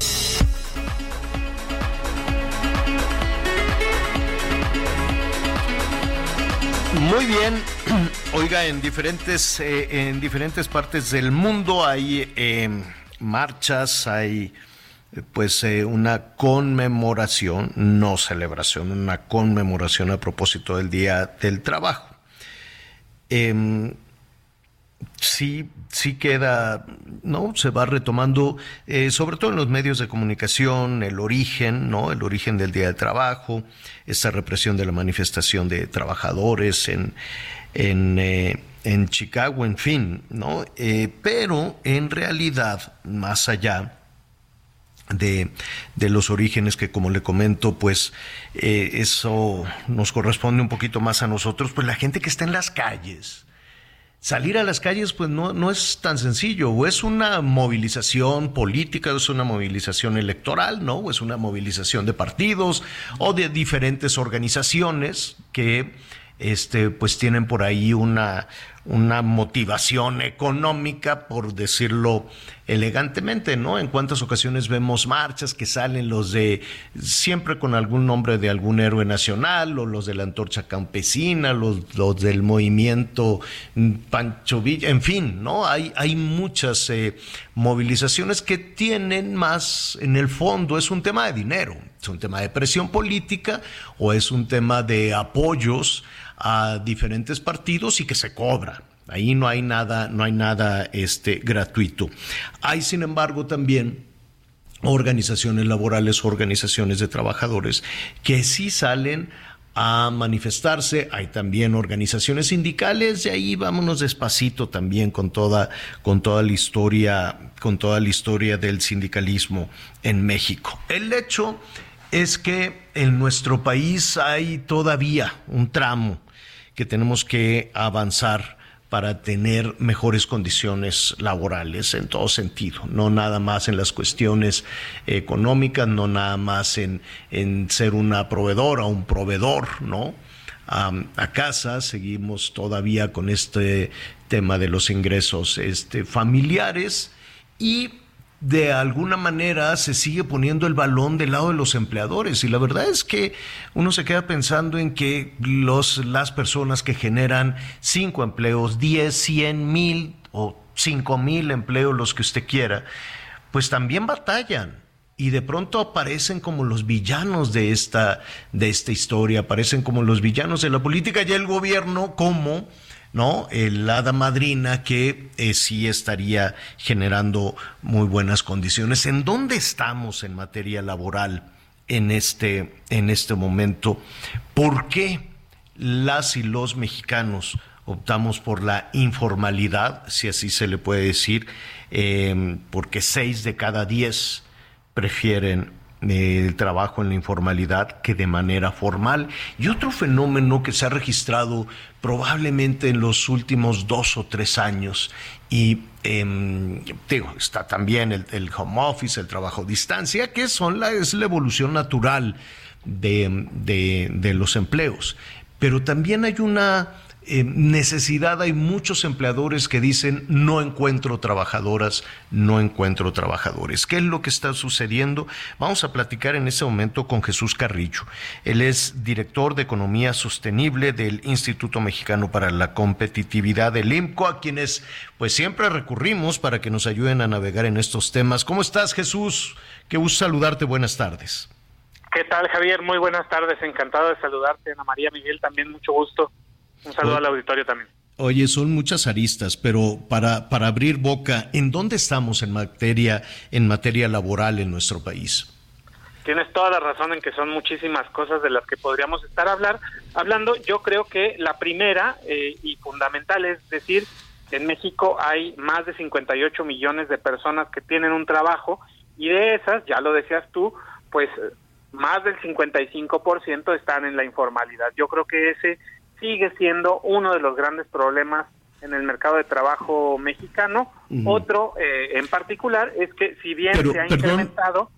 Muy bien, oiga, en diferentes, eh, en diferentes partes del mundo hay eh, marchas, hay pues eh, una conmemoración, no celebración, una conmemoración a propósito del Día del Trabajo. Em, sí, sí queda, ¿no? Se va retomando, eh, sobre todo en los medios de comunicación, el origen, ¿no? El origen del Día del Trabajo, esta represión de la manifestación de trabajadores en, en, eh, en Chicago, en fin, ¿no? pero en realidad, más allá, de, de, los orígenes que como le comento pues eh, eso nos corresponde un poquito más a nosotros pues la gente que está en las calles salir a las calles pues no, no es tan sencillo. O es una movilización política o es una movilización electoral no o es una movilización de partidos o de diferentes organizaciones que este, pues tienen por ahí una, una motivación económica, por decirlo elegantemente, ¿no? En cuántas ocasiones vemos marchas que salen los de siempre con algún nombre de algún héroe nacional, o los de la antorcha campesina, los, los del movimiento Pancho Villa, en fin, ¿no? Hay, hay muchas eh, movilizaciones que tienen más, en el fondo, es un tema de dinero, es un tema de presión política o es un tema de apoyos a diferentes partidos y que se cobra. Ahí no hay nada, no hay nada este, gratuito. Hay, sin embargo, también organizaciones laborales, organizaciones de trabajadores que sí salen a manifestarse. Hay también organizaciones sindicales, y ahí vámonos despacito también con toda, con toda la historia, con toda la historia del sindicalismo en México. El hecho es que en nuestro país hay todavía un tramo que tenemos que avanzar para tener mejores condiciones laborales en todo sentido, no nada más en las cuestiones económicas, no nada más en, en ser una proveedora un proveedor, ¿no? a casa, seguimos todavía con este tema de los ingresos este, familiares y de alguna manera se sigue poniendo el balón del lado de los empleadores. Y la verdad es que uno se queda pensando en que los, las personas que generan cinco empleos, diez, cien mil o cinco mil empleos, los que usted quiera, pues también batallan. Y de pronto aparecen como los villanos de esta, de esta historia, aparecen como los villanos de la política y el gobierno como ¿no? El hada madrina que eh, sí estaría generando muy buenas condiciones. ¿En dónde estamos en materia laboral en este, en este momento? ¿Por qué las y los mexicanos optamos por la informalidad, si así se le puede decir, eh, porque seis de cada diez prefieren el trabajo en la informalidad que de manera formal. Y otro fenómeno que se ha registrado probablemente en los últimos dos o tres años y eh, digo, está también el, home office, el trabajo a distancia, que son la, es la evolución natural de, de los empleos. Pero también hay una eh, necesidad, hay muchos empleadores que dicen no encuentro trabajadoras, no encuentro trabajadores. ¿Qué es lo que está sucediendo? Vamos a platicar en este momento con Jesús Carrillo. Él es director de Economía Sostenible del Instituto Mexicano para la Competitividad del IMCO, a quienes pues siempre recurrimos para que nos ayuden a navegar en estos temas. ¿Cómo estás, Jesús? Qué gusto saludarte. Buenas tardes. ¿Qué tal, Javier? Muy buenas tardes. Encantado de saludarte. Ana María Miguel, también mucho gusto. Un saludo al auditorio también. Oye, son muchas aristas, pero para, para abrir boca, ¿en dónde estamos en materia, en materia laboral en nuestro país? Tienes toda la razón en que son muchísimas cosas de las que podríamos estar hablar, hablando. Yo creo que la primera eh, y fundamental es decir, en México hay más de 58 millones de personas que tienen un trabajo y de esas, ya lo decías tú, pues más del 55% están en la informalidad. Yo creo que ese sigue siendo uno de los grandes problemas en el mercado de trabajo mexicano. Otro eh, en particular es que si bien se ha incrementado...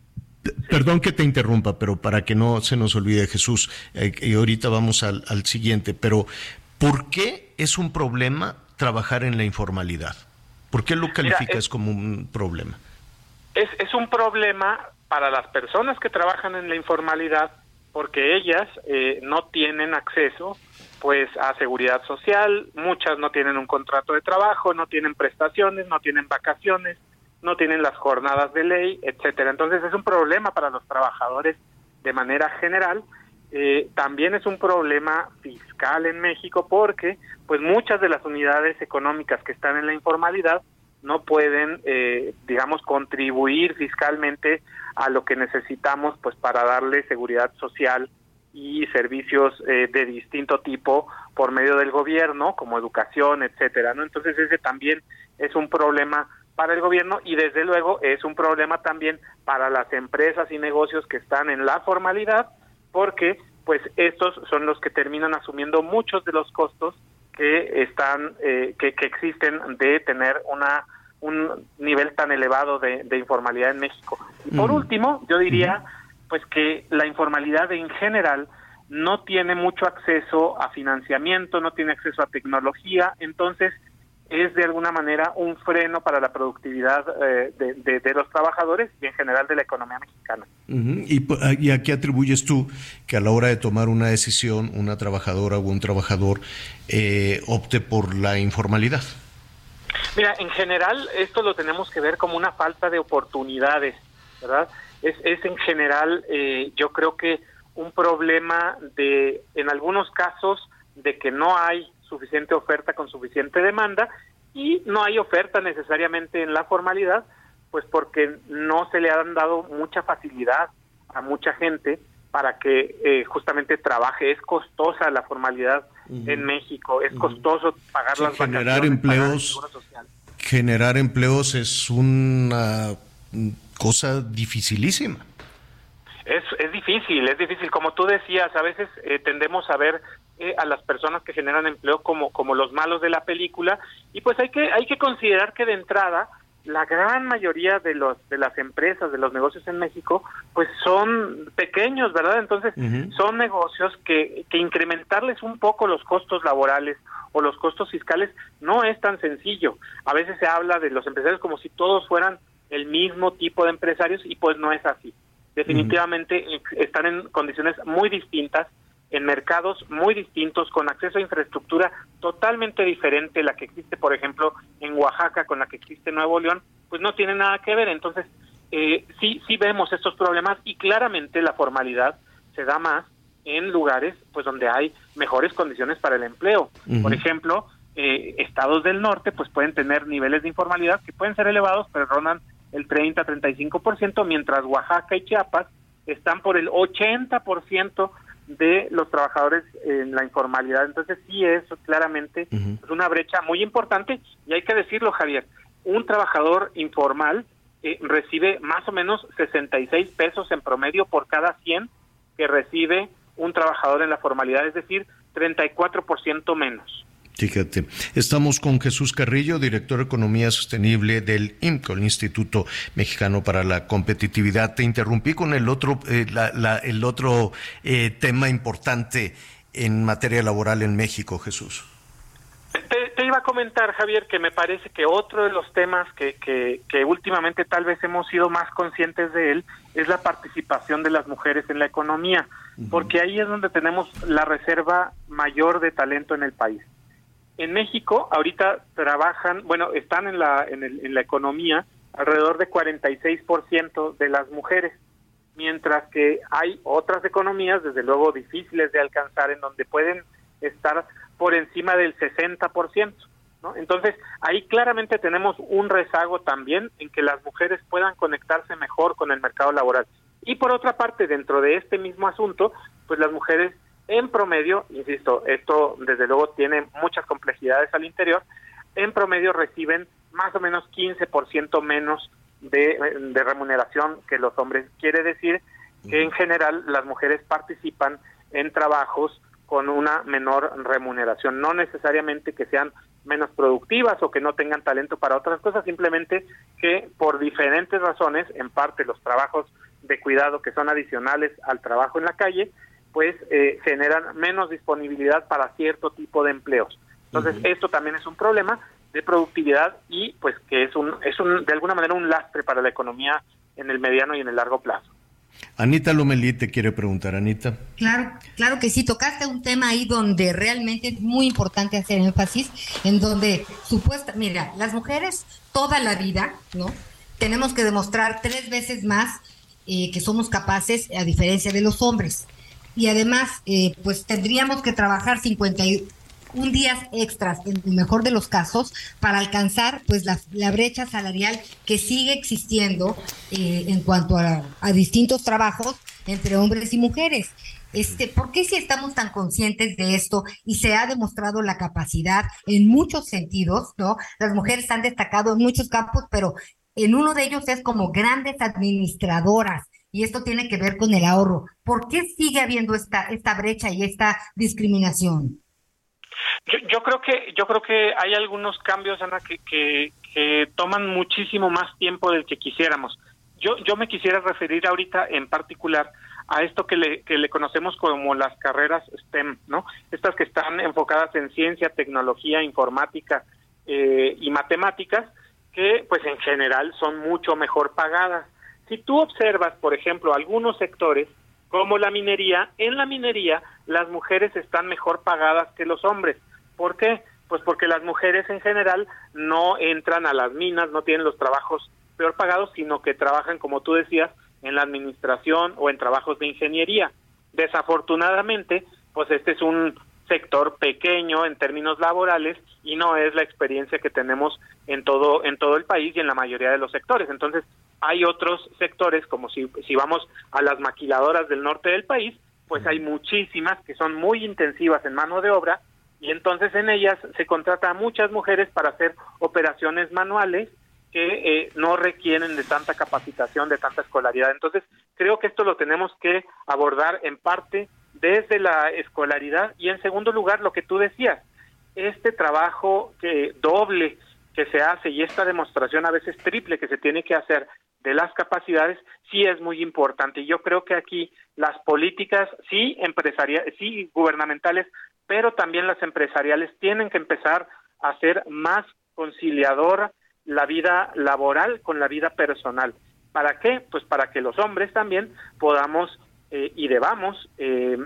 Perdón que te interrumpa, pero para que no se nos olvide Jesús, eh, y ahorita vamos al, al siguiente, pero ¿por qué es un problema trabajar en la informalidad? ¿Por qué lo calificas como un problema? Es, es un problema para las personas que trabajan en la informalidad porque ellas eh, no tienen acceso pues a seguridad social, muchas no tienen un contrato de trabajo, no tienen prestaciones, no tienen vacaciones, no tienen las jornadas de ley, etcétera. Entonces es un problema para los trabajadores de manera general. Eh, también es un problema fiscal en México porque pues muchas de las unidades económicas que están en la informalidad no pueden, eh, digamos, contribuir fiscalmente a lo que necesitamos, pues, para darle seguridad social y servicios eh, de distinto tipo por medio del gobierno, como educación, etcétera, ¿no? Entonces ese también es un problema para el gobierno y desde luego es un problema también para las empresas y negocios que están en la formalidad, porque pues estos son los que terminan asumiendo muchos de los costos que están eh, que, que existen de tener una un nivel tan elevado de, informalidad en México. Y por último, yo diría pues que la informalidad en general no tiene mucho acceso a financiamiento, no tiene acceso a tecnología, entonces es de alguna manera un freno para la productividad eh, de, los trabajadores y en general de la economía mexicana. ¿Y, ¿Y, a qué atribuyes tú que a la hora de tomar una decisión una trabajadora o un trabajador eh, opte por la informalidad? Mira, en general esto lo tenemos que ver como una falta de oportunidades, ¿verdad? Es, es en general, eh, yo creo que un problema de, en algunos casos, de que no hay suficiente oferta con suficiente demanda y no hay oferta necesariamente en la formalidad, pues porque no se le han dado mucha facilidad a mucha gente para que eh, justamente trabaje. Es costosa la formalidad en México, es costoso pagar las generar empleos. Generar empleos es una cosa dificilísima. Es, es difícil, es difícil. Como tú decías, a veces eh, tendemos a ver eh, a las personas que generan empleo como, como los malos de la película y pues hay que, hay que considerar que de entrada la gran mayoría de los de las empresas de los negocios en México pues son pequeños verdad entonces son negocios que, que incrementarles un poco los costos laborales o los costos fiscales no es tan sencillo a veces se habla de los empresarios como si todos fueran el mismo tipo de empresarios y pues no es así definitivamente están en condiciones muy distintas en mercados muy distintos, con acceso a infraestructura totalmente diferente, la que existe, por ejemplo, en Oaxaca con la que existe en Nuevo León, pues no tiene nada que ver. Entonces, eh, sí, sí vemos estos problemas y claramente la formalidad se da más en lugares pues donde hay mejores condiciones para el empleo. Por ejemplo, eh, estados del norte pues pueden tener niveles de informalidad que pueden ser elevados, pero rondan el 30-35%, mientras Oaxaca y Chiapas están por el 80% de los trabajadores en la informalidad. Entonces sí es claramente es una brecha muy importante y hay que decirlo, Javier, un trabajador informal eh, recibe más o menos 66 pesos en promedio por cada 100 que recibe un trabajador en la formalidad, es decir, 34% menos. Fíjate, estamos con Jesús Carrillo, director de Economía Sostenible del IMCO, el Instituto Mexicano para la Competitividad. Te interrumpí con el otro, eh, el otro eh, tema importante en materia laboral en México, Jesús. Te, iba a comentar, Javier, que me parece que otro de los temas que, que, que últimamente tal vez hemos sido más conscientes de él es la participación de las mujeres en la economía, porque ahí es donde tenemos la reserva mayor de talento en el país. En México ahorita trabajan, bueno, están en la, en, el, en la economía alrededor de 46% de las mujeres, mientras que hay otras economías, desde luego difíciles de alcanzar, en donde pueden estar por encima del 60%. ¿no? Entonces, ahí claramente tenemos un rezago también en que las mujeres puedan conectarse mejor con el mercado laboral. Y por otra parte, dentro de este mismo asunto, pues las mujeres en promedio, insisto, esto desde luego tiene muchas complejidades al interior, en promedio reciben más o menos 15% menos de, de remuneración que los hombres. Quiere decir que en general las mujeres participan en trabajos con una menor remuneración, no necesariamente que sean menos productivas o que no tengan talento para otras cosas, simplemente que por diferentes razones, en parte los trabajos de cuidado que son adicionales al trabajo en la calle, pues eh, generan menos disponibilidad para cierto tipo de empleos. Entonces, esto también es un problema de productividad y pues que es un es un de alguna manera un lastre para la economía en el mediano y en el largo plazo. Anita Lomelí te quiere preguntar, Anita. Claro, claro que sí, tocaste un tema ahí donde realmente es muy importante hacer énfasis, en donde supuesta, mira, las mujeres toda la vida, ¿no? Tenemos que demostrar tres veces más eh, que somos capaces, a diferencia de los hombres. Y además, eh, pues tendríamos que trabajar 51 días extras, en el mejor de los casos, para alcanzar pues la, brecha salarial que sigue existiendo eh, en cuanto a, a distintos trabajos entre hombres y mujeres. Este, ¿Por qué si estamos tan conscientes de esto y se ha demostrado la capacidad en muchos sentidos, ¿no? Las mujeres han destacado en muchos campos, pero en uno de ellos es como grandes administradoras y esto tiene que ver con el ahorro. ¿Por qué sigue habiendo esta, esta brecha y esta discriminación? Yo, yo creo que yo creo que hay algunos cambios, Ana, que, que, toman muchísimo más tiempo del que quisiéramos. Yo, yo me quisiera referir ahorita en particular a esto que le, que le conocemos como las carreras STEM, ¿no? Estas que están enfocadas en ciencia, tecnología, informática eh, y matemáticas, que pues en general son mucho mejor pagadas. Si tú observas, por ejemplo, algunos sectores como la minería, en la minería las mujeres están mejor pagadas que los hombres. ¿Por qué? Pues porque las mujeres en general no entran a las minas, no tienen los trabajos peor pagados, sino que trabajan, como tú decías, en la administración o en trabajos de ingeniería. Desafortunadamente, pues este es un sector pequeño en términos laborales y no es la experiencia que tenemos en todo en todo el país y en la mayoría de los sectores. Entonces, hay otros sectores como si si vamos a las maquiladoras del norte del país, pues hay muchísimas que son muy intensivas en mano de obra y entonces en ellas se contrata a muchas mujeres para hacer operaciones manuales que eh, no requieren de tanta capacitación, de tanta escolaridad. Entonces, creo que esto lo tenemos que abordar en parte desde la escolaridad y en segundo lugar lo que tú decías, este trabajo que doble que se hace y esta demostración a veces triple que se tiene que hacer de las capacidades sí es muy importante. Y yo creo que aquí las políticas sí empresariales, sí gubernamentales, pero también las empresariales tienen que empezar a ser más conciliadora la vida laboral con la vida personal. ¿Para qué? Pues para que los hombres también podamos eh, y debamos eh,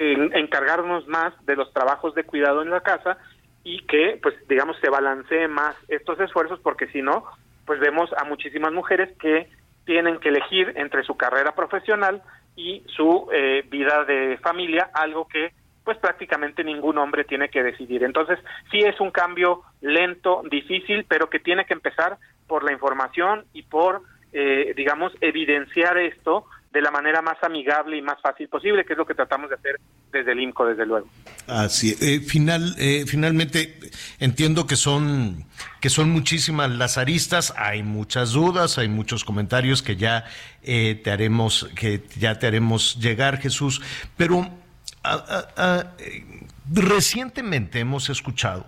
encargarnos más de los trabajos de cuidado en la casa y que, pues, digamos, se balancee más estos esfuerzos, porque si no, pues vemos a muchísimas mujeres que tienen que elegir entre su carrera profesional y su eh, vida de familia, algo que pues prácticamente ningún hombre tiene que decidir. Entonces, sí es un cambio lento, difícil, pero que tiene que empezar por la información y por, eh, digamos, evidenciar esto de la manera más amigable y más fácil posible, que es lo que tratamos de hacer desde el IMCO, desde luego. Así, eh, final, eh, finalmente entiendo que son que son muchísimas las aristas, hay muchas dudas, hay muchos comentarios que ya eh, te haremos que ya te haremos llegar, Jesús, pero recientemente hemos escuchado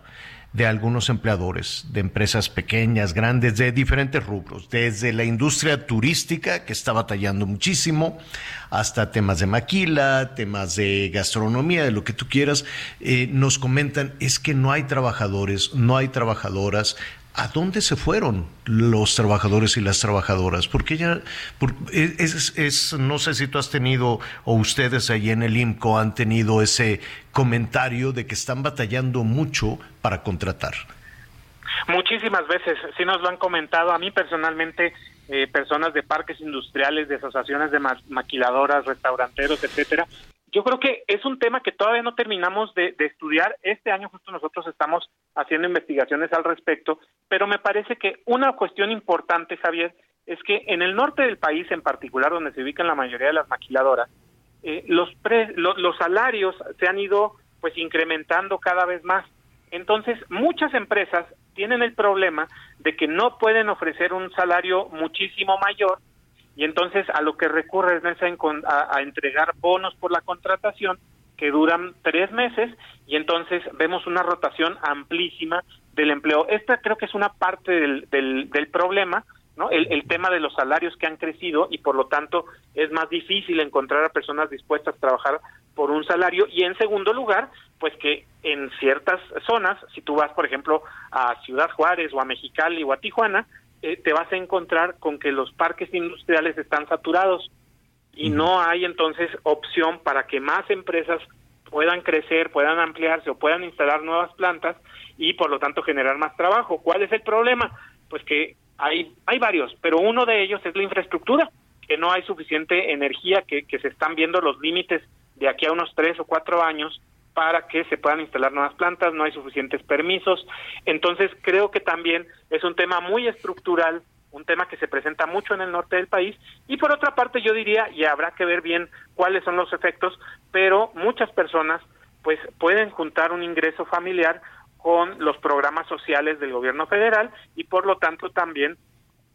de algunos empleadores de empresas pequeñas, grandes, de diferentes rubros, desde la industria turística, que está batallando muchísimo, hasta temas de maquila, temas de gastronomía, de lo que tú quieras, eh, nos comentan, es que no hay trabajadores, no hay trabajadoras, ¿A dónde se fueron los trabajadores y las trabajadoras? Porque ya, es, es, no sé si tú has tenido o ustedes ahí en el IMCO han tenido ese comentario de que están batallando mucho para contratar. Muchísimas veces, sí nos lo han comentado. A mí personalmente, eh, personas de parques industriales, de asociaciones de maquiladoras, restauranteros, etcétera, yo creo que es un tema que todavía no terminamos de, estudiar. Este año justo nosotros estamos haciendo investigaciones al respecto, pero me parece que una cuestión importante, Javier, es que en el norte del país, en particular, donde se ubican la mayoría de las maquiladoras, eh, los, los salarios se han ido pues incrementando cada vez más. Entonces, muchas empresas tienen el problema de que no pueden ofrecer un salario muchísimo mayor y entonces a lo que recurre es a, entregar bonos por la contratación que duran tres meses y entonces vemos una rotación amplísima del empleo. Esta creo que es una parte del, del, del problema ¿no? El, el tema de los salarios que han crecido y por lo tanto es más difícil encontrar a personas dispuestas a trabajar por un salario y en segundo lugar, pues que en ciertas zonas, si tú vas por ejemplo a Ciudad Juárez o a Mexicali o a Tijuana, eh, te vas a encontrar con que los parques industriales están saturados y no hay entonces opción para que más empresas puedan crecer, puedan ampliarse o puedan instalar nuevas plantas y por lo tanto generar más trabajo. ¿Cuál es el problema? Pues que hay, hay varios, pero uno de ellos es la infraestructura, que no hay suficiente energía, que, que se están viendo los límites de aquí a unos tres o cuatro años para que se puedan instalar nuevas plantas, no hay suficientes permisos. Entonces creo que también es un tema muy estructural, un tema que se presenta mucho en el norte del país y por otra parte yo diría, y habrá que ver bien cuáles son los efectos, pero muchas personas pues pueden juntar un ingreso familiar con los programas sociales del gobierno federal y por lo tanto también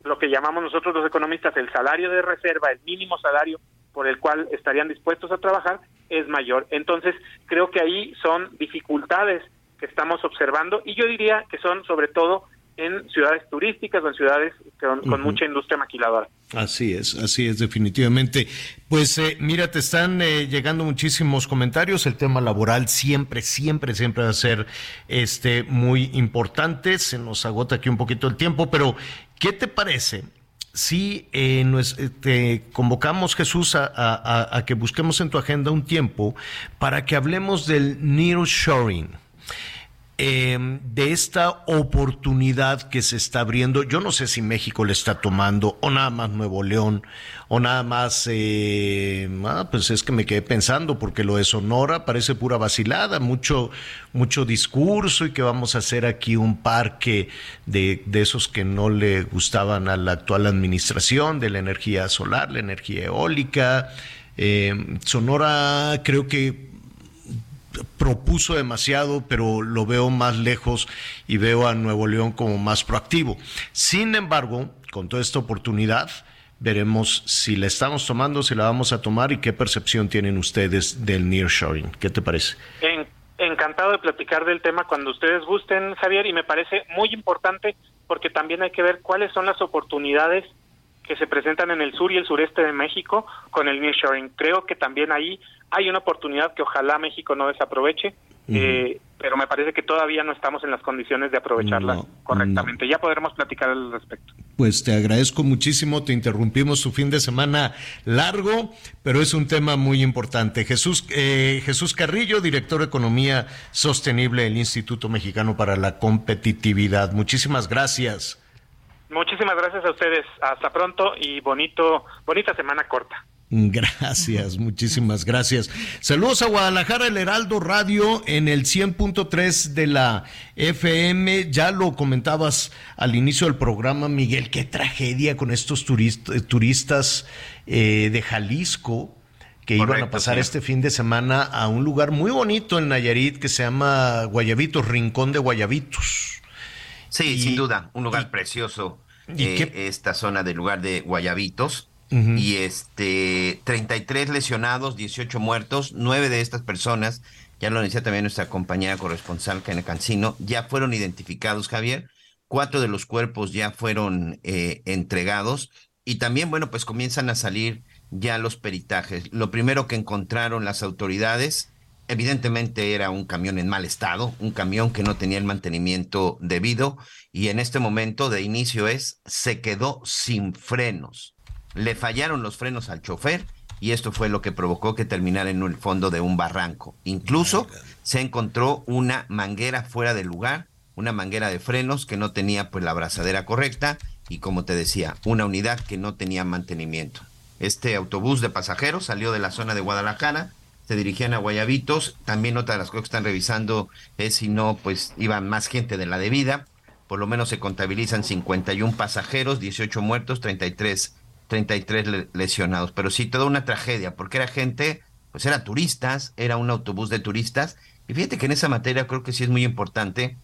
lo que llamamos nosotros los economistas el salario de reserva, el mínimo salario por el cual estarían dispuestos a trabajar es mayor. Entonces, creo que ahí son dificultades que estamos observando y yo diría que son sobre todo en ciudades turísticas o en ciudades con, con mucha industria maquiladora. Así es, así es, definitivamente. Pues eh, mira, te están eh, llegando muchísimos comentarios. El tema laboral siempre, siempre, siempre va a ser este muy importante. Se nos agota aquí un poquito el tiempo, pero ¿qué te parece? Si eh, nos, eh, te convocamos, Jesús, a, a- a que busquemos en tu agenda un tiempo para que hablemos del nearshoring eh, de esta oportunidad que se está abriendo. Yo no sé si México le está tomando, o nada más Nuevo León, o nada más, eh, pues es que me quedé pensando, porque lo de Sonora parece pura vacilada, mucho, mucho discurso y que vamos a hacer aquí un parque de, de esos que no le gustaban a la actual administración, de la energía solar, la energía eólica. Eh, Sonora creo que propuso demasiado, pero lo veo más lejos y veo a Nuevo León como más proactivo. Sin embargo, con toda esta oportunidad, veremos si la estamos tomando, si la vamos a tomar y qué percepción tienen ustedes del nearshoring. ¿Qué te parece? En- encantado de platicar del tema cuando ustedes gusten, Javier, y me parece muy importante porque también hay que ver cuáles son las oportunidades que se presentan en el sur y el sureste de México con el nearshoring. Creo que también ahí hay una oportunidad que ojalá México no desaproveche, eh, pero me parece que todavía no estamos en las condiciones de aprovecharla No, correctamente. Ya podremos platicar al respecto. Pues te agradezco muchísimo, te interrumpimos su fin de semana largo, pero es un tema muy importante. Jesús, eh, Jesús Carrillo, director de Economía Sostenible del Instituto Mexicano para la Competitividad. Muchísimas gracias. Muchísimas gracias a ustedes. Hasta pronto y bonito, bonita semana corta. Gracias, muchísimas gracias. Saludos a Guadalajara, el Heraldo Radio en el 100.3 de la FM. Ya lo comentabas al inicio del programa, Miguel, qué tragedia con estos turist- turistas eh, de Jalisco que iban a pasar sí. este fin de semana a un lugar muy bonito en Nayarit que se llama Guayabitos, Rincón de Guayabitos. Sí, sin duda, un lugar precioso. ¿Y eh, Esta zona del lugar de Guayabitos. Ujú. Y este, 33 lesionados, 18 muertos, nueve de estas personas, ya lo decía también nuestra compañera corresponsal, Kenia Cancino, ya fueron identificados, Javier. Cuatro de los cuerpos ya fueron eh, entregados. Y también, bueno, pues comienzan a salir ya los peritajes. Lo primero que encontraron las autoridades, evidentemente era un camión en mal estado, un camión que no tenía el mantenimiento debido y en este momento de inicio es, se quedó sin frenos. Le fallaron los frenos al chofer y esto fue lo que provocó que terminara en el fondo de un barranco. Incluso se encontró una manguera fuera del lugar, una manguera de frenos que no tenía pues la abrazadera correcta y como te decía, una unidad que no tenía mantenimiento. Este autobús de pasajeros salió de la zona de Guadalajara, se dirigían a Guayabitos. También otra de las cosas que están revisando es si no, pues iba más gente de la debida. Por lo menos se contabilizan 51 pasajeros, 18 muertos, 33, 33 le- lesionados. Pero sí, toda una tragedia, porque era gente, pues era turistas, era un autobús de turistas. Y fíjate que en esa materia creo que sí es muy importante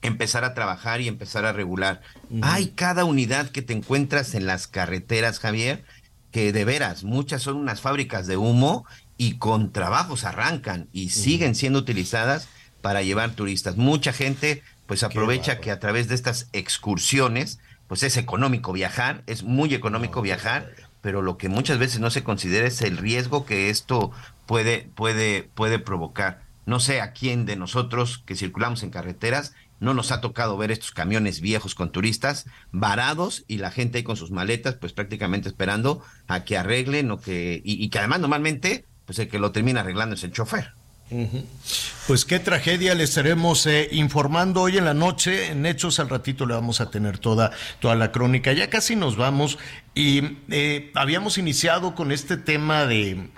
empezar a trabajar y empezar a regular. Hay cada unidad que te encuentras en las carreteras, Javier, que de veras, muchas son unas fábricas de humo y con trabajos arrancan y siguen siendo utilizadas para llevar turistas. Mucha gente pues aprovecha que a través de estas excursiones pues es económico viajar, es muy económico viajar, pero lo que muchas veces no se considera es el riesgo que esto puede, puede, puede provocar. No sé a quién de nosotros que circulamos en carreteras no nos ha tocado ver estos camiones viejos con turistas varados y la gente ahí con sus maletas, pues prácticamente esperando a que arreglen o que, y, y que además normalmente, pues el que lo termina arreglando es el chofer. Pues qué tragedia le estaremos eh, informando hoy en la noche. En Hechos al ratito le vamos a tener toda, toda la crónica. Ya casi nos vamos y eh, habíamos iniciado con este tema de,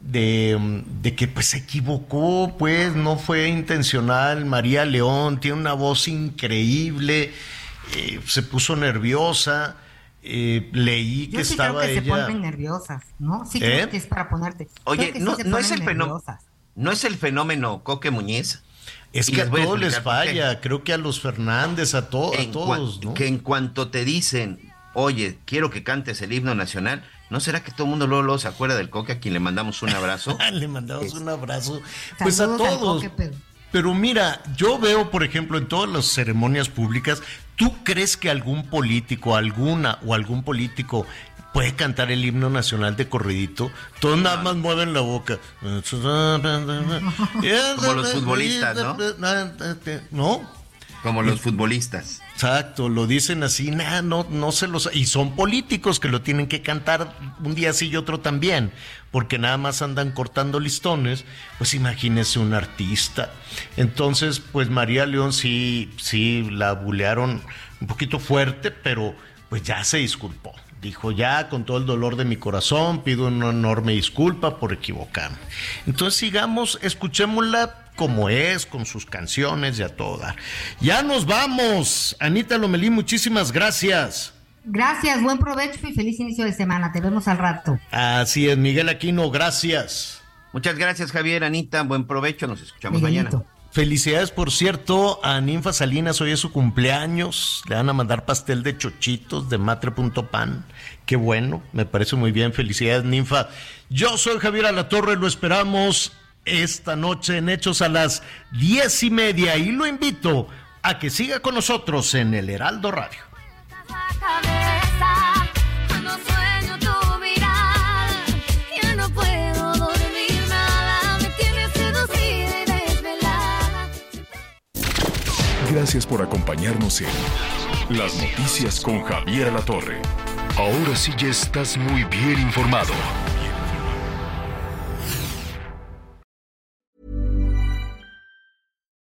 de, de, que pues se equivocó, pues no fue intencional. María León tiene una voz increíble, eh, se puso nerviosa. Eh, leí Yo que sí estaba creo que ella. se ponen nerviosas, ¿no? Sí ¿Eh? creo que es para ponerte. Oye, no, sí se no es el fenómeno. ¿No es el fenómeno Coque Muñiz? Es que a todos les falla, creo que a los Fernández, a, to- a todos, ¿no? Que en cuanto te dicen, oye, quiero que cantes el himno nacional, ¿no será que todo el mundo luego, luego se acuerda del Coque a quien le mandamos un abrazo? Le mandamos un abrazo. Pues a Saludos todos. Coque, pero- Pero mira, yo veo, por ejemplo, en todas las ceremonias públicas, ¿tú crees que algún político, alguna o algún político puede cantar el himno nacional de corridito? Todos nada más mueven la boca. Como los futbolistas, ¿no? ¿No? Como los futbolistas. Exacto, lo dicen así, nah, no, no se los... Y son políticos que lo tienen que cantar un día sí y otro también, porque nada más andan cortando listones, pues imagínese un artista. Entonces, pues María León sí, sí la bulearon un poquito fuerte, pero pues ya se disculpó. Dijo, ya con todo el dolor de mi corazón, pido una enorme disculpa por equivocarme. Entonces sigamos, escuchémosla como es, con sus canciones y a todo dar. Ya nos vamos. Anita Lomelí, muchísimas gracias. Gracias, buen provecho y feliz inicio de semana. Te vemos al rato. Así es, Miguel Aquino, gracias. Muchas gracias, Javier, Anita. Buen provecho. Nos escuchamos Miguelito. mañana. Felicidades, por cierto, a Ninfa Salinas, hoy es su cumpleaños. Le van a mandar pastel de chochitos de matre.pan. Qué bueno, me parece muy bien. Felicidades, Ninfa. Yo soy Javier Alatorre, lo esperamos esta noche en Hechos a las diez y media y lo invito a que siga con nosotros en el Heraldo Radio. Gracias por acompañarnos en Las Noticias con Javier Alatorre. Ahora sí ya estás muy bien informado.